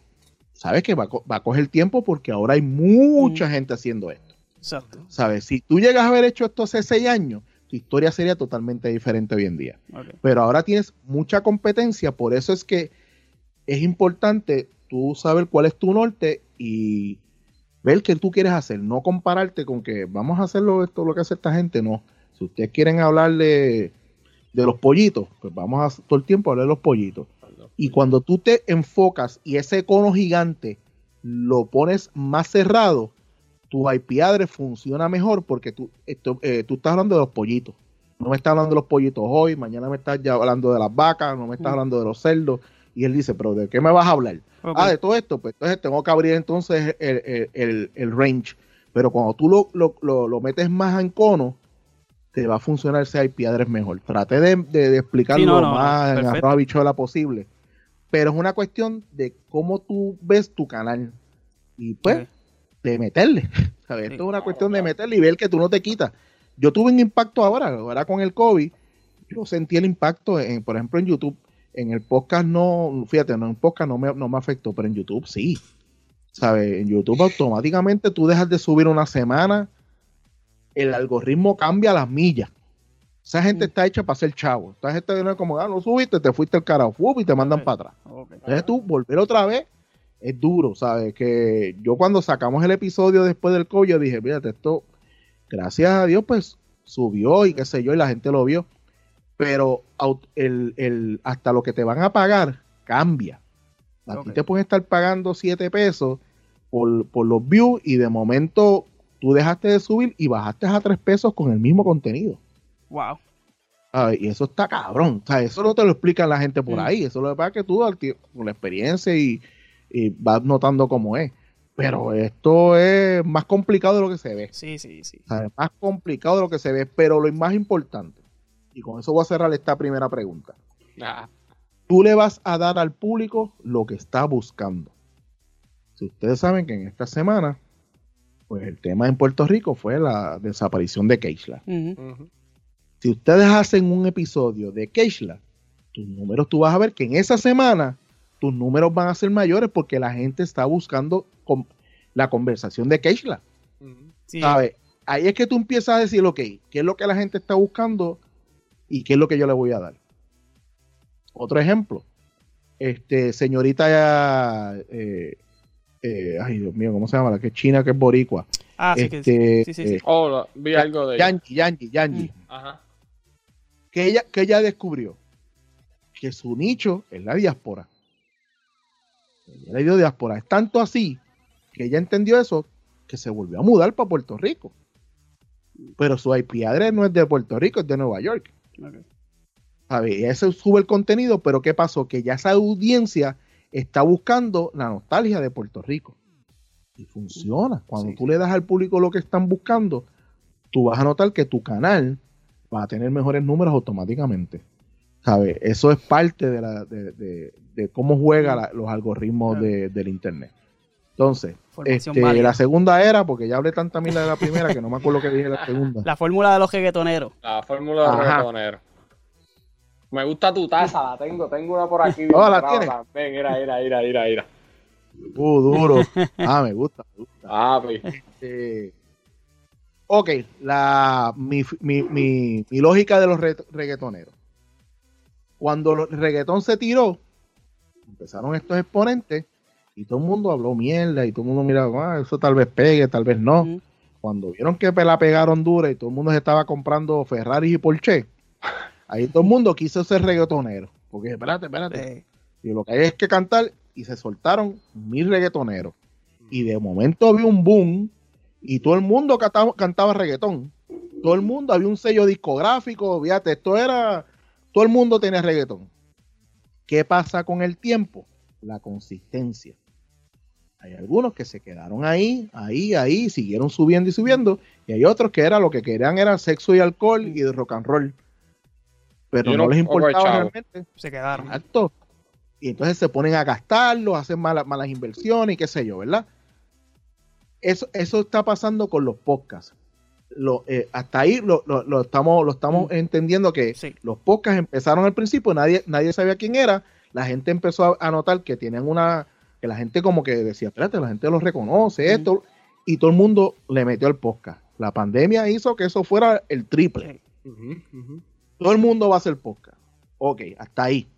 ¿sabes que va, a va a coger tiempo? Porque ahora hay mucha Mm. gente haciendo esto. Exacto. ¿Sabes? Si tú llegas a haber hecho esto hace seis años, tu historia sería totalmente diferente hoy en día. Pero ahora tienes mucha competencia, por eso es que es importante tú saber cuál es tu norte y ver qué tú quieres hacer, no compararte con que vamos a hacerlo esto lo que hace esta gente, no. Si ustedes quieren hablar de, de los pollitos, pues vamos a todo el tiempo a hablar de los pollitos. Y cuando tú te enfocas y ese cono gigante lo pones más cerrado, tu IP address funciona mejor porque tú, esto, eh, tú estás hablando de los pollitos. No me estás hablando de los pollitos hoy, mañana me estás ya hablando de las vacas, no me estás Mm. hablando de los cerdos. Y él dice, pero ¿de qué me vas a hablar? Ah, de todo esto, pues entonces tengo que abrir entonces el, el- el- el range. Pero cuando tú lo, lo- lo- lo metes más en cono, te va a funcionar ese IP address mejor. Traté de, de- de explicarlo Sí, no, no, no, más en arroz habichuela posible. Pero es una cuestión de cómo tú ves tu canal. Y pues, de meterle. [laughs] ¿sabes? Sí. Esto es una cuestión de meterle y ver que tú no te quitas. Yo tuve un impacto ahora, ahora con el COVID. Yo sentí el impacto, en, por ejemplo, en YouTube. En el podcast no, fíjate, no, en el podcast no me, no me afectó, pero en YouTube sí. ¿Sabes? En YouTube automáticamente tú dejas de subir una semana, el algoritmo cambia las millas. Esa gente está hecha para ser chavo. Esta gente no es como, ah, no subiste, te fuiste al carajo, y te mandan para atrás. Ok. Entonces tú volver otra vez es duro, ¿sabes? Que yo cuando sacamos el episodio después del COVID, yo dije, fíjate, esto, gracias a Dios, pues subió y qué sé yo, y la gente lo vio. Pero el, el- hasta lo que te van a pagar cambia. A ti te pueden estar pagando 7 pesos por, por los views y de momento tú dejaste de subir y bajaste a 3 pesos con el mismo contenido. Wow. Y eso está cabrón. O sea, eso no te lo explican la gente por Mm. ahí. Eso lo que pasa es que tú con la experiencia y, y vas notando cómo es. Pero esto es más complicado de lo que se ve. Sí, sí, sí. O sea, es más complicado de lo que se ve. Pero lo más importante, y con eso voy a cerrar esta primera pregunta. Ah, Tú le vas a dar al público lo que está buscando. Si ustedes saben que en esta semana, pues el tema en Puerto Rico fue la desaparición de Keishla. Si ustedes hacen un episodio de Keishla, tus números tú vas a ver que en esa semana tus números van a ser mayores porque la gente está buscando con- la conversación de Keishla. Ujú. Sí. ¿sabes? Ahí es que tú empiezas a decir, ok, ¿qué es lo que la gente está buscando y qué es lo que yo le voy a dar? Otro ejemplo, este, señorita, eh, eh, ay Dios mío, ¿cómo se llama? La que es china, que es boricua. Ah, sí, que este, sí, sí, sí. eh, Oh, vi algo de. Yanji, Yanji, Yanji. Ajá. que ella, que ella descubrió que su nicho es la diáspora. Ella le dio diáspora. Es tanto así que ella entendió eso que se volvió a mudar para Puerto Rico. Pero su IP address no es de Puerto Rico, es de Nueva York. Ok. ¿Sabe? Y Ella se sube el contenido, pero ¿qué pasó? Que ya esa audiencia está buscando la nostalgia de Puerto Rico. Y funciona. Cuando Sí, tú le das al público lo que están buscando, tú vas a notar que tu canal va a tener mejores números automáticamente. ¿Sabes? Eso es parte de, la, de, de- de cómo juega la- los algoritmos Claro. del Internet. Entonces, Formación este, la segunda era, porque ya hablé tanta mila de la primera que no me acuerdo que dije la segunda. La fórmula de los reggaetoneros. La fórmula de Ajá. reggaetonero. Me gusta tu taza, la tengo, tengo una por aquí. Oh, ¿la tienes? también. Mira, mira, mira, mira, mira. Uh, duro. Ah, me gusta, me gusta. Ah, pues. Este, ok, la, mi, mi, mi, mi lógica de los re- reggaetoneros. Cuando el reggaetón se tiró, empezaron estos exponentes y todo el mundo habló mierda y todo el mundo miraba, "Ah, eso tal vez pegue, tal vez no. Cuando vieron que la pegaron dura y todo el mundo se estaba comprando Ferraris y Porsche, ahí todo el mundo quiso ser reggaetonero. Porque espérate, espérate. Y lo que hay es que cantar y se soltaron mil reggaetoneros. Y de momento había un boom y todo el mundo cantaba, cantaba reggaetón. Todo el mundo, había un sello discográfico, fíjate, esto era, todo el mundo tenía reggaetón. ¿Qué pasa con el tiempo? La consistencia. Hay algunos que se quedaron ahí, ahí, ahí, siguieron subiendo y subiendo, y hay otros que era lo que querían era sexo y alcohol y rock and roll. Pero Y no les importaba realmente. Se quedaron. Exacto. Y entonces se ponen a gastarlo, hacen malas, malas inversiones y qué sé yo, ¿verdad? Eso, eso está pasando con los podcasts. Lo, eh, hasta ahí lo, lo- lo estamos, lo estamos Mm. entendiendo que Sí. los podcasts empezaron al principio, nadie, nadie sabía quién era, la gente empezó a, a notar que tenían una, que la gente como que decía, espérate, la gente los reconoce, Mm. esto, y todo el mundo le metió el podcast. La pandemia hizo que eso fuera el triple. Todo el mundo va a hacer podcast. Ok, hasta ahí.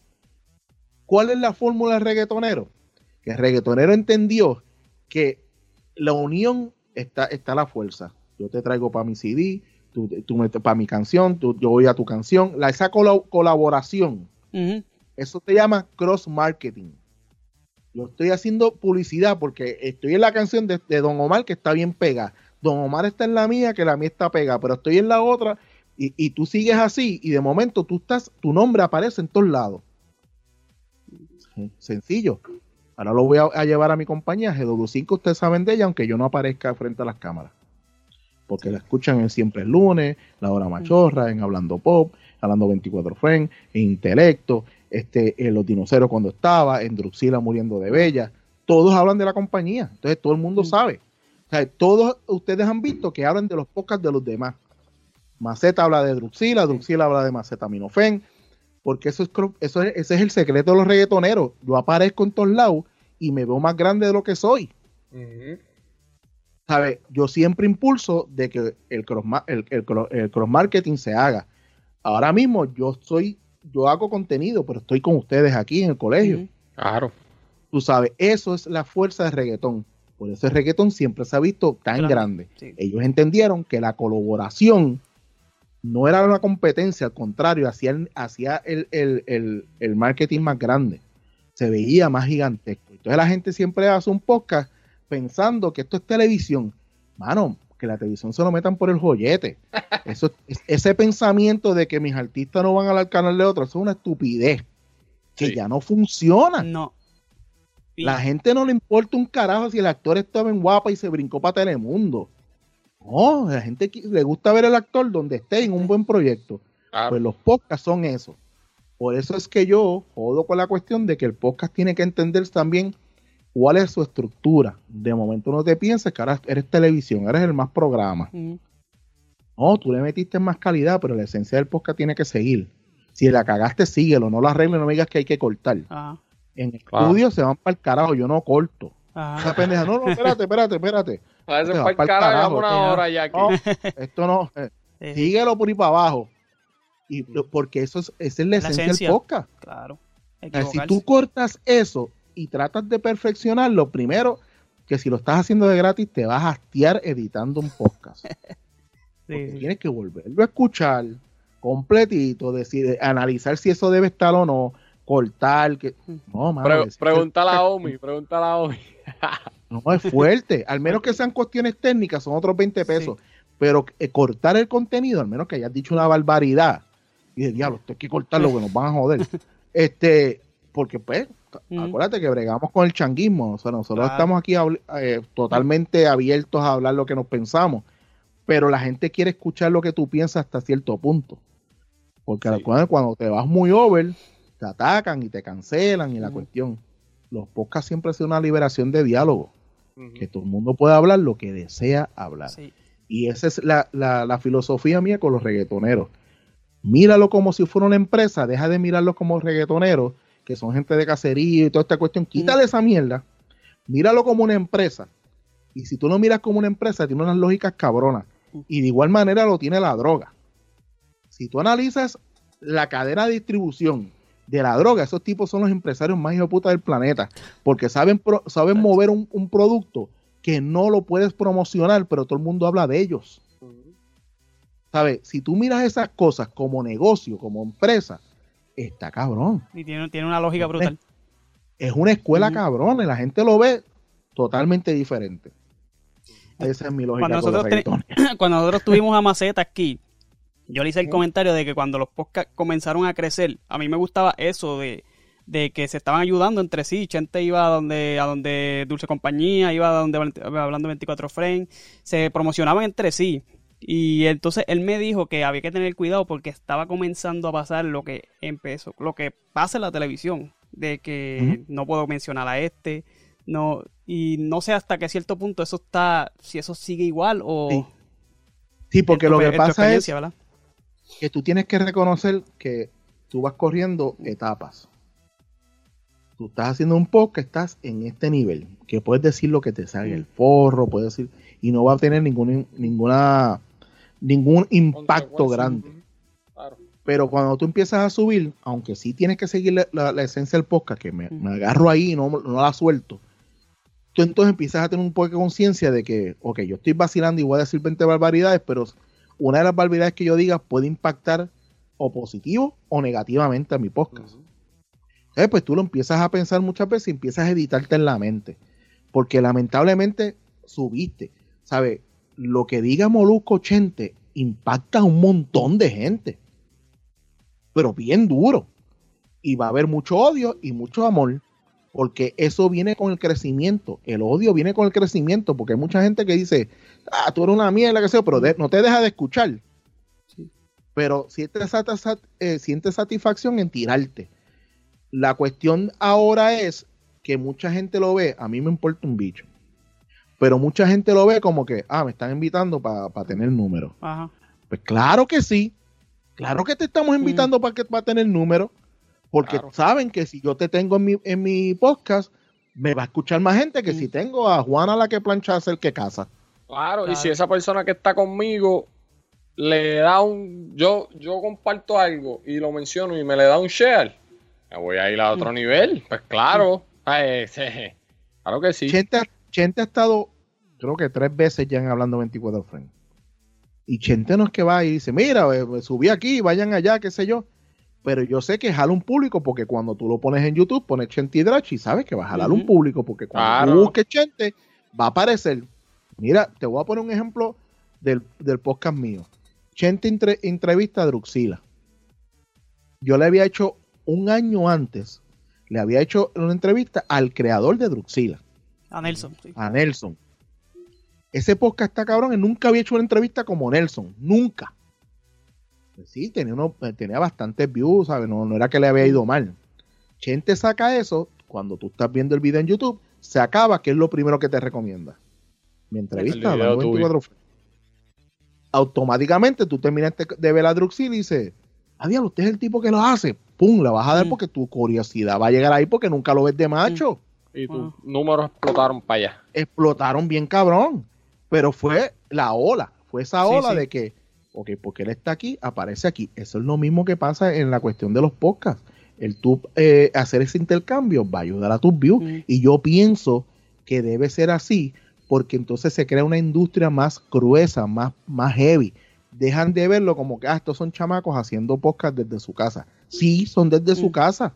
¿Cuál es la fórmula del reggaetonero? Que el reggaetonero entendió que la unión está, está la fuerza. Yo te traigo para mi CD, tú, tú para mi canción, tú- yo voy a tu canción. La, esa cola- colaboración, eso se llama cross marketing. Yo estoy haciendo publicidad porque estoy en la canción de, de Don Omar que está bien pegada. Don Omar está en la mía que la mía está pegada, pero estoy en la otra y, y tú sigues así y de momento tú estás, tu nombre aparece en todos lados. Sencillo. Ahora lo voy a, a llevar a mi compañía GW5, ustedes saben de ella, aunque yo no aparezca frente a las cámaras. Porque la escuchan en Siempre el Lunes, La Hora Machorra, en Hablando Pop, Hablando 24 Friends, en Intelecto, este, en Los Dinoceros cuando estaba, en Druxila muriendo de Bella. Todos hablan de la compañía. Entonces todo el mundo sabe. O sea, todos ustedes han visto que hablan de los podcasts de los demás. Maceta habla de Druxila, Druxila habla de Macetaminofén, porque eso es, eso es, ese es el secreto de los reggaetoneros. Yo aparezco en todos lados y me veo más grande de lo que soy. ¿Sabe? Yo siempre impulso de que el cross, el, el el cross marketing se haga. Ahora mismo yo soy, yo hago contenido, pero estoy con ustedes aquí en el colegio. Claro. Tú sabes, eso es la fuerza del reggaetón. Por eso el reggaetón siempre se ha visto tan Grande. grande. Sí. Ellos entendieron que la colaboración no era una competencia, al contrario, hacía, el, hacía el, el- el- el marketing más grande. Se veía más gigantesco. Entonces la gente siempre hace un podcast pensando que esto es televisión. Mano, que la televisión se lo metan por el joyete. [laughs] Eso, es- ese pensamiento de que mis artistas no van al canal de otro, eso es una estupidez. Que Sí. ya no funciona. No. La gente no le importa un carajo si el actor estaba en guapa y se brincó para Telemundo. No, la gente le gusta ver al actor donde esté en un buen proyecto. Claro. Pues los podcasts son eso. Por eso es que yo jodo con la cuestión de que el podcast tiene que entender también cuál es su estructura. De momento no te pienses que ahora eres televisión, eres el más programa. No, tú le metiste más calidad, pero la esencia del podcast tiene que seguir. Si la cagaste, síguelo, no la arregles, no me digas que hay que cortar. Ajá. En el estudio se van para el carajo, yo no corto. Ajá. Esa pendeja, no, no, espérate, espérate, espérate. [laughs] A veces para el pa'l carajo, carajo, una hora ya aquí. No, esto no, eh, [laughs] Eh, síguelo por ahí para abajo. Y porque eso es, esa es la, La esencia, esencia. del podcast. Claro. Si tú cortas eso y tratas de perfeccionarlo, primero que si lo estás haciendo de gratis, te vas a hastiar editando un podcast. [laughs] Porque Sí. tienes que volverlo a escuchar completito, decir, analizar si eso debe estar o no, cortar, que no, mano, Pre- pregúntale a Omi, pregúntale a Omi. [laughs] No, es fuerte. Al menos que sean cuestiones técnicas, son otros 20 pesos. Pero eh, cortar el contenido, al menos que hayas dicho una barbaridad. Y de diablo, esto hay que cortarlo, que nos van a joder. [laughs] Este, porque pues, Ujú. acuérdate que bregamos con el changuismo. O sea, nosotros Claro. estamos aquí eh, totalmente abiertos a hablar lo que nos pensamos. Pero la gente quiere escuchar lo que tú piensas hasta cierto punto. Porque Sí. cuando, te vas muy over, te atacan y te cancelan y la Ujú. cuestión. Los podcasts siempre ha sido una liberación de diálogo que todo el mundo pueda hablar lo que desea hablar. Sí. Y esa es la, la- la filosofía mía con los reggaetoneros. Míralo como si fuera una empresa, deja de mirarlos como reggaetoneros, que son gente de cacería y toda esta cuestión. Quítale esa mierda, míralo como una empresa. Y si tú lo miras como una empresa, tiene unas lógicas cabronas. Y de igual manera lo tiene la droga. Si tú analizas la cadena de distribución de la droga, esos tipos son los empresarios más hijos de puta del planeta. Porque saben, pro- saben mover un, un producto que no lo puedes promocionar, pero todo el mundo habla de ellos. ¿Sabes? Si tú miras esas cosas como negocio, como empresa, está cabrón. Y tiene, tiene una lógica brutal. Es una escuela cabrón y la gente lo ve totalmente diferente. Esa es mi lógica Cuando nosotros [coughs] cuando nosotros tuvimos a Maceta aquí, yo le hice el comentario de que cuando los podcasts comenzaron a crecer, a mí me gustaba eso de, de que se estaban ayudando entre sí. Chente iba a donde, a donde Dulce Compañía, iba a donde hablando 24 frames, se promocionaban entre sí. Y entonces él me dijo que había que tener cuidado porque estaba comenzando a pasar lo que empezó, lo que pasa en la televisión, de que no puedo mencionar a este, no, y no sé hasta qué cierto punto eso está, si eso sigue igual o Sí. Sí, porque tu- lo que pasa es que tú tienes que reconocer que tú vas corriendo etapas. Tú estás haciendo un podcast, estás en este nivel, que puedes decir lo que te salga el forro, puedes decir, y no va a tener ningún, ninguna, ningún impacto grande. Claro. Pero cuando tú empiezas a subir, aunque sí tienes que seguir la, la- la esencia del podcast, que me, me agarro ahí y no, no la suelto, tú entonces empiezas a tener un poco de conciencia de que, ok, yo estoy vacilando y voy a decir 20 barbaridades, pero una de las barbaridades que yo diga puede impactar o positivo o negativamente a mi podcast. Ujú. Entonces, pues tú lo empiezas a pensar muchas veces y empiezas a editarte en la mente. Porque lamentablemente subiste. ¿Sabes? Lo que diga Molusco Chente impacta a un montón de gente. Pero bien duro. Y va a haber mucho odio y mucho amor. Porque eso viene con el crecimiento. El odio viene con el crecimiento. Porque hay mucha gente que dice, ah, tú eres una mierda, que sea, pero de- no te deja de escuchar. Pero sientes, sat- sat- eh, sientes satisfacción en tirarte. La cuestión ahora es que mucha gente lo ve, a mí me importa un bicho. Pero mucha gente lo ve como que, ah, me están invitando para tener números. Ajá. Pues claro que sí. Claro que te estamos invitando para que para tener números. Porque Claro. saben que si yo te tengo en mi, en mi podcast, me va a escuchar más gente que Mm. si tengo a Juana la que plancha hacer que casa. Claro, y si esa persona que está conmigo le da un. Yo, yo comparto algo y lo menciono y me le da un share, me voy a ir a otro nivel. Pues claro. Ay, sí, [laughs] claro que sí. Chente, Chente ha estado, creo que tres veces ya en Hablando 24 Frames. Y Chente no es que va y dice, mira, eh, me subí aquí, vayan allá, qué sé yo. Pero yo sé que jala un público porque cuando tú lo pones en YouTube, pones Chente y Drach y sabes que va a jalar un público porque cuando Claro. tú busques Chente, va a aparecer. Mira, te voy a poner un ejemplo del, del podcast mío. Chente entre- entrevista a Druxila. Yo le había hecho un año antes, le había hecho una entrevista al creador de Druxila A Nelson, sí. a Nelson. Ese podcast está cabrón, él nunca había hecho una entrevista como Nelson, nunca. Pues sí, tenía, uno, eh, tenía bastantes views, ¿sabes? No, no era que le había ido mal. Chente saca eso, cuando tú estás viendo el video en YouTube, se acaba, que es lo primero que te recomienda. Mi entrevista, El video hablando 24 frames. Automáticamente tú terminas de- ver a Druxil y dices, adiós, usted es el tipo que lo hace. Pum, la vas a dar Mm. porque tu curiosidad va a llegar ahí porque nunca lo ves de macho Y tus Ah. números explotaron para allá. explotaron bien cabrón. Pero fue la ola, fue esa ola sí. de que, ok, porque él está aquí, aparece aquí. Eso es lo mismo que pasa en la cuestión de los podcasts. El tú eh, hacer ese intercambio va a ayudar a tus views. Mm. Y yo pienso que debe ser así, porque entonces se crea una industria más gruesa, más, más heavy. Dejan de verlo como que, ah, estos son chamacos haciendo podcast desde su casa. Sí, son desde su Mm. casa.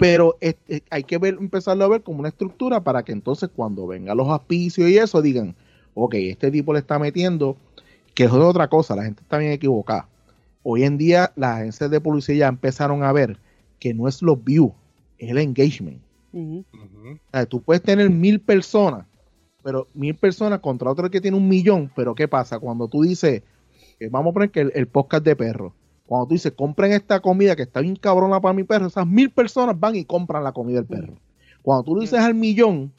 Pero eh, hay que ver, empezarlo a ver como una estructura para que entonces cuando vengan los auspicios y eso digan, ok, este tipo le está metiendo, que eso es otra cosa, la gente está bien equivocada. Hoy en día las agencias de publicidad ya empezaron a ver que no es los views, es el engagement. O sea, tú puedes tener mil personas, pero mil personas contra otro que tiene un millón, pero ¿qué pasa? Cuando tú dices, eh, vamos a poner que el, el podcast de perro, cuando tú dices, compren esta comida que está bien cabrona para mi perro, esas mil personas van y compran la comida del perro. Cuando tú lo dices al millón,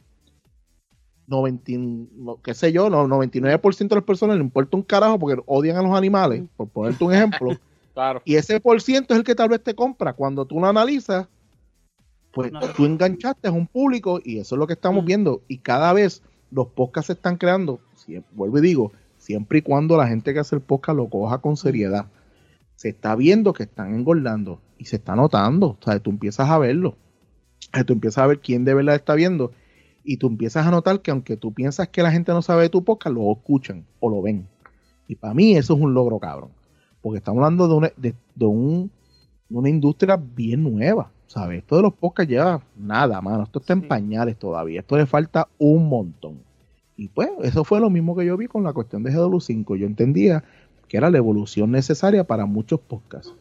90, y- no, qué sé yo, no, 99% de las personas le importa un carajo porque odian a los animales, por ponerte un ejemplo. [laughs] Claro. Y ese por ciento es el que tal vez te compra. Cuando tú lo analizas, pues No. tú enganchaste a un público y eso es lo que estamos Mm. viendo. Y cada vez los podcasts se están creando, vuelvo y digo, siempre y cuando la gente que hace el podcast lo coja con seriedad. Se está viendo que están engordando y se está notando. O sea, tú empiezas a verlo. Tú empiezas a ver quién de verdad está viendo y tú empiezas a notar que aunque tú piensas que la gente no sabe de tu podcast, lo escuchan o lo ven. Y para mí eso es un logro, cabrón. Porque estamos hablando de una, de, de un- una industria bien nueva. ¿sabes? Esto de los podcasts lleva nada, mano. Esto está en Sí. pañales todavía. Esto le falta un montón. Y pues, eso fue lo mismo que yo vi con la cuestión de GW5. Yo entendía que era la evolución necesaria para muchos podcasts.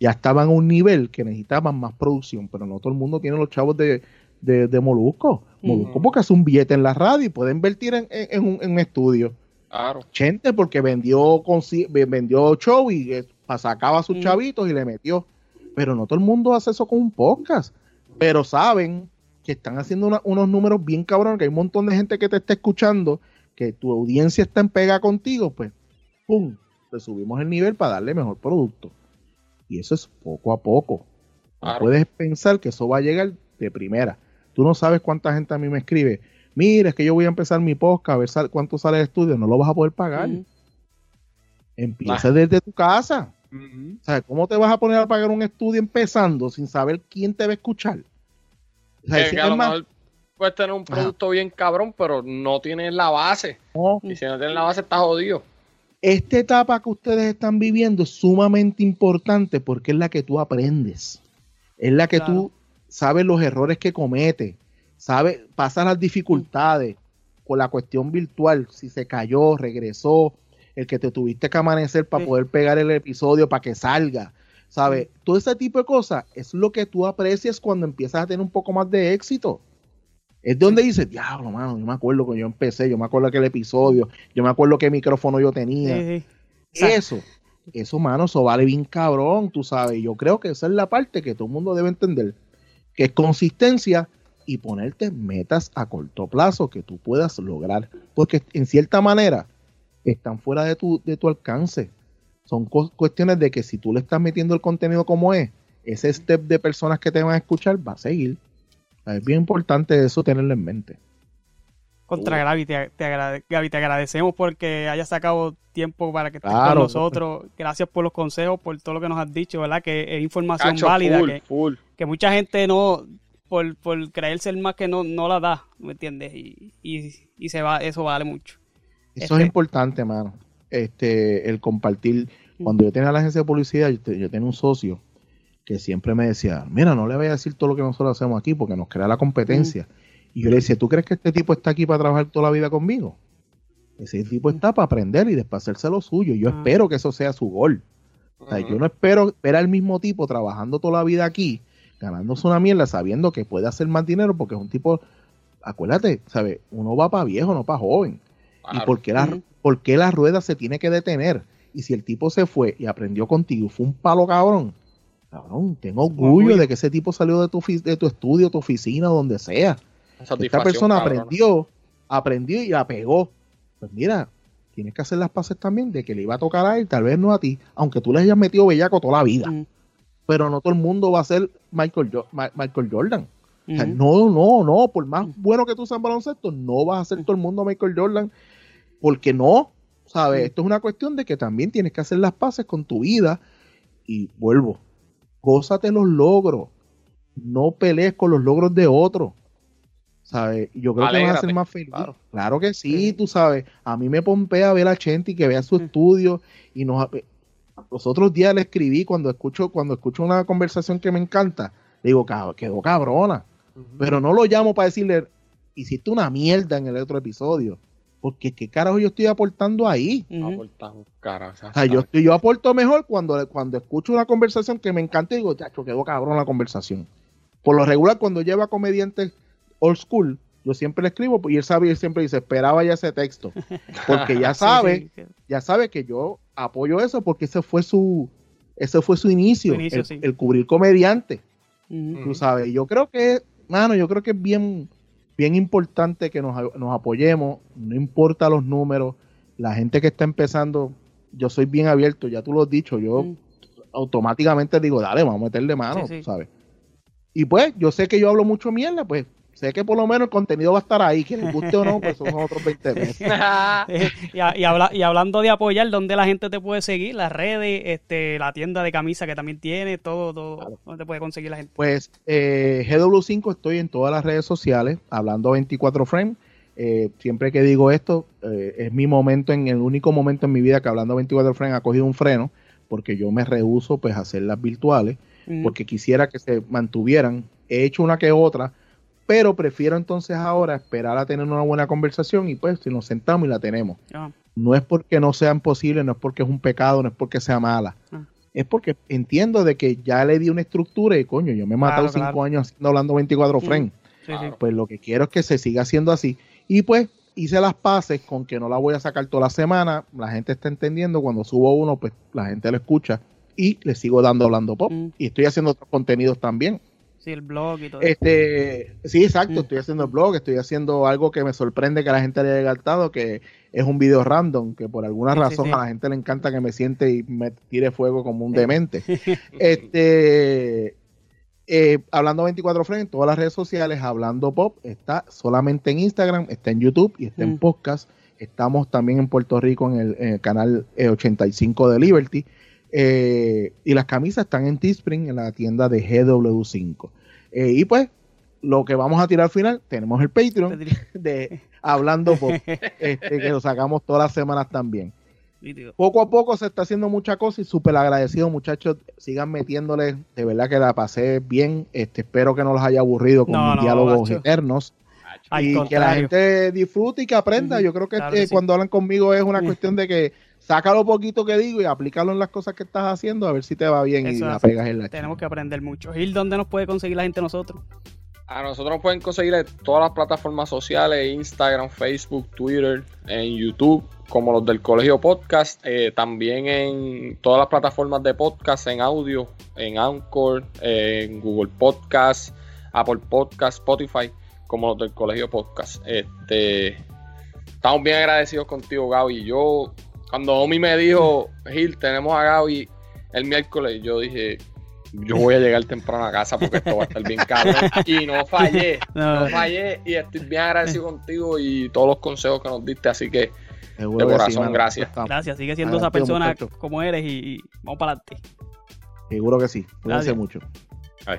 Ya estaban a un nivel que necesitaban más producción, pero no todo el mundo tiene los chavos de, de, de Molusco. Molusco Ujú. porque hace un billete en la radio y puede invertir en, en- en un, en un estudio. Claro. Chente porque vendió vendió show y eh, sacaba a sus chavitos y le metió. Pero no todo el mundo hace eso con un podcast. Pero saben que están haciendo una- unos números bien cabrones, que hay un montón de gente que te está escuchando, que tu audiencia está en pega contigo, pues, ¡pum! Le subimos el nivel para darle mejor producto. Y eso es poco a poco. No puedes pensar que eso va a llegar de primera. Tú no sabes cuánta gente a mí me escribe. Mira, es que yo voy a empezar mi podcast, a ver sal- cuánto sale el estudio. No lo vas a poder pagar. Empieza desde tu casa. O sea, ¿cómo te vas a poner a pagar un estudio empezando sin saber quién te va a escuchar? O sea, Que- si- que a es lo más, mejor puedes tener un Ajá. producto bien cabrón, pero no tienes la base. no, Y si no tienes la base, estás jodido. Esta etapa que ustedes están viviendo es sumamente importante porque es la que tú aprendes. Es la que Claro. tú sabes los errores que cometes, sabes, pasas las dificultades con la cuestión virtual, si se cayó, regresó, el que te tuviste que amanecer para Sí. poder pegar el episodio para que salga, ¿sabes? Todo ese tipo de cosas es lo que tú aprecias cuando empiezas a tener un poco más de éxito. Es donde dices, diablo, mano, yo me acuerdo cuando yo empecé, yo me acuerdo aquel episodio, yo me acuerdo qué micrófono yo tenía. Sí, sí. Eso, eso, mano, eso vale bien cabrón, tú sabes. Yo creo que esa es la parte que todo el mundo debe entender, que es consistencia y ponerte metas a corto plazo que tú puedas lograr, porque en cierta manera están fuera de tu, de tu alcance. Son cu- cuestiones de que si tú le estás metiendo el contenido como es, ese step de personas que te van a escuchar va a seguir. Es bien importante eso tenerlo en mente. Contra Gaby, te, te agrade- Gaby, te agradecemos porque hayas sacado tiempo para que estés Claro. con nosotros. Gracias por los consejos, por todo lo que nos has dicho, ¿verdad? Que es información Cacho, válida, full, que, full. que mucha gente no, por, por creerse el más que no, no la da, ¿me entiendes? Y, y, y se va, eso vale mucho. Eso Este- es importante, mano. Este, el compartir. Cuando yo tenía la agencia de publicidad, yo, yo tenía un socio que siempre me decía, mira, no le vayas a decir todo lo que nosotros hacemos aquí porque nos crea la competencia. Y yo le decía, ¿tú crees que este tipo está aquí para trabajar toda la vida conmigo? Ese tipo está para aprender y después hacerse lo suyo. Yo Ah. espero que eso sea su gol. O sea, yo no espero ver al mismo tipo trabajando toda la vida aquí, ganándose una mierda, sabiendo que puede hacer más dinero porque es un tipo, acuérdate, ¿sabes? Uno va para viejo, no para joven. ¿Y por qué, la, por qué la rueda se tiene que detener? Y si el tipo se fue y aprendió contigo fue un palo cabrón, cabrón, tengo orgullo de que ese tipo salió de tu, de tu estudio, tu oficina, donde sea. Esta persona aprendió, aprendió y la pegó. Pues mira, tienes que hacer las paces también de que le iba a tocar a él, tal vez no a ti, aunque tú le hayas metido bellaco toda la vida. Pero no todo el mundo va a ser Michael, Jo- Ma- Michael Jordan. O sea, ujú. no, no, no, por más bueno que tú seas en baloncesto, no vas a ser todo el mundo Michael Jordan, porque no, ¿sabes? Mm. Esto es una cuestión de que también tienes que hacer las paces con tu vida y vuelvo, gózate los logros, no pelees con los logros de otros, ¿sabes? Yo creo que vas a ser más feliz. claro. Claro que sí, Sí. tú sabes, a mí me pompea ver a Chenti que vea su Mm. estudio y nos... Los otros días le escribí cuando escucho, cuando escucho una conversación que me encanta, le digo, "Cab- quedó cabrona. Pero no lo llamo para decirle, hiciste una mierda en el otro episodio. Porque qué carajo yo estoy aportando ahí. Ujú. Aportas un cara, o sea, O sea, yo, yo aporto mejor cuando, cuando escucho una conversación que me encanta y digo, chacho, quedó cabrón la conversación. Por lo regular, cuando lleva comediantes old school, yo siempre le escribo y él sabe y él siempre dice, esperaba ya ese texto. Porque ya [laughs] sabe, sí, ya sabe que yo apoyo eso porque ese fue su, ese fue su inicio, Su inicio, el, sí. el cubrir comediante. ujú. tú sabes. Yo creo que, mano, yo creo que es bien, bien importante que nos, nos apoyemos, no importa los números, la gente que está empezando, yo soy bien abierto, ya tú lo has dicho, yo Mm. automáticamente digo, dale, vamos a meterle mano, Sí, sí. ¿sabes? Y pues, yo sé que yo hablo mucho mierda, pues sé que por lo menos el contenido va a estar ahí, que les guste o no, pues son otros 20 pesos. Eh, y, habla- y hablando de apoyar, ¿dónde la gente te puede seguir? Las redes, este, la tienda de camisa que también tiene, todo, todo. Claro. ¿Dónde te puede conseguir la gente? Pues eh, GW5 estoy en todas las redes sociales, hablando 24 frames. Eh, siempre que digo esto, eh, es mi momento, en el único momento en mi vida que hablando 24 frames ha cogido un freno, porque yo me rehuso pues a hacerlas virtuales. Mm. porque quisiera que se mantuvieran. He hecho una que otra, pero prefiero entonces ahora esperar a tener una buena conversación y pues si nos sentamos y la tenemos. Ah, No es porque no sean posibles, no es porque es un pecado, no es porque sea mala. Ah. Es porque entiendo de que ya le di una estructura y coño, yo me he matado Claro, cinco claro. años haciendo hablando 24 Mm. frames. sí, sí. Pues lo que quiero es que se siga haciendo así. Y pues hice las paces con que no la voy a sacar toda la semana. La gente está entendiendo. Cuando subo uno, pues la gente lo escucha. Y le sigo dando hablando pop. Mm. Y estoy haciendo otros contenidos también. Sí, el blog y todo eso. Este, sí, exacto. Mm. Estoy haciendo el blog, estoy haciendo algo que me sorprende que a la gente le haya encantado, que es un video random, que por alguna Sí, razón sí. a la gente le encanta que me siente y me tire fuego como un Sí. demente. [laughs] Este, eh, hablando 24 frames, en todas las redes sociales, hablando pop, está solamente en Instagram, está en YouTube y está en Mm. podcast. Estamos también en Puerto Rico en el, en el canal eh, 85 de Liberty. Eh, y las camisas están en Teespring, en la tienda de GW5. Eh, y pues, lo que vamos a tirar al final, tenemos el Patreon de Hablando Pop, [laughs] este, que lo sacamos todas las semanas también. Poco a poco se está haciendo mucha cosa y súper agradecido, muchachos. Sigan metiéndole, de verdad que la pasé bien. Este, espero que no los haya aburrido con No, mis no, diálogos macho. eternos y que la gente disfrute y que aprenda. Yo creo que, claro eh, que sí. cuando hablan conmigo es una cuestión de que saca lo poquito que digo y aplícalo en las cosas que estás haciendo a ver si te va bien y Eso es la pegas en la Tenemos que aprender mucho. Gil, ¿dónde nos puede conseguir la gente nosotros? A nosotros nos pueden conseguir en todas las plataformas sociales, Instagram, Facebook, Twitter, en YouTube, como los del Colegio Podcast, eh, también en todas las plataformas de podcast, en audio, en Anchor, en Google Podcast, Apple Podcast, Spotify, como los del Colegio Podcast. Este, estamos bien agradecidos contigo, Gaby. Yo, cuando Omi me dijo, Gil, tenemos a Gaby el miércoles, yo dije, yo voy a llegar temprano a casa porque esto va a estar bien cabrón. Y no fallé, [laughs] No. no fallé y estoy bien agradecido contigo y todos los consejos que nos diste, así que de corazón, gracias. Gracias, sigue siendo esa persona muchacho. como eres y, y vamos para adelante. Seguro que sí. Cuídense Gracias. mucho. Ay.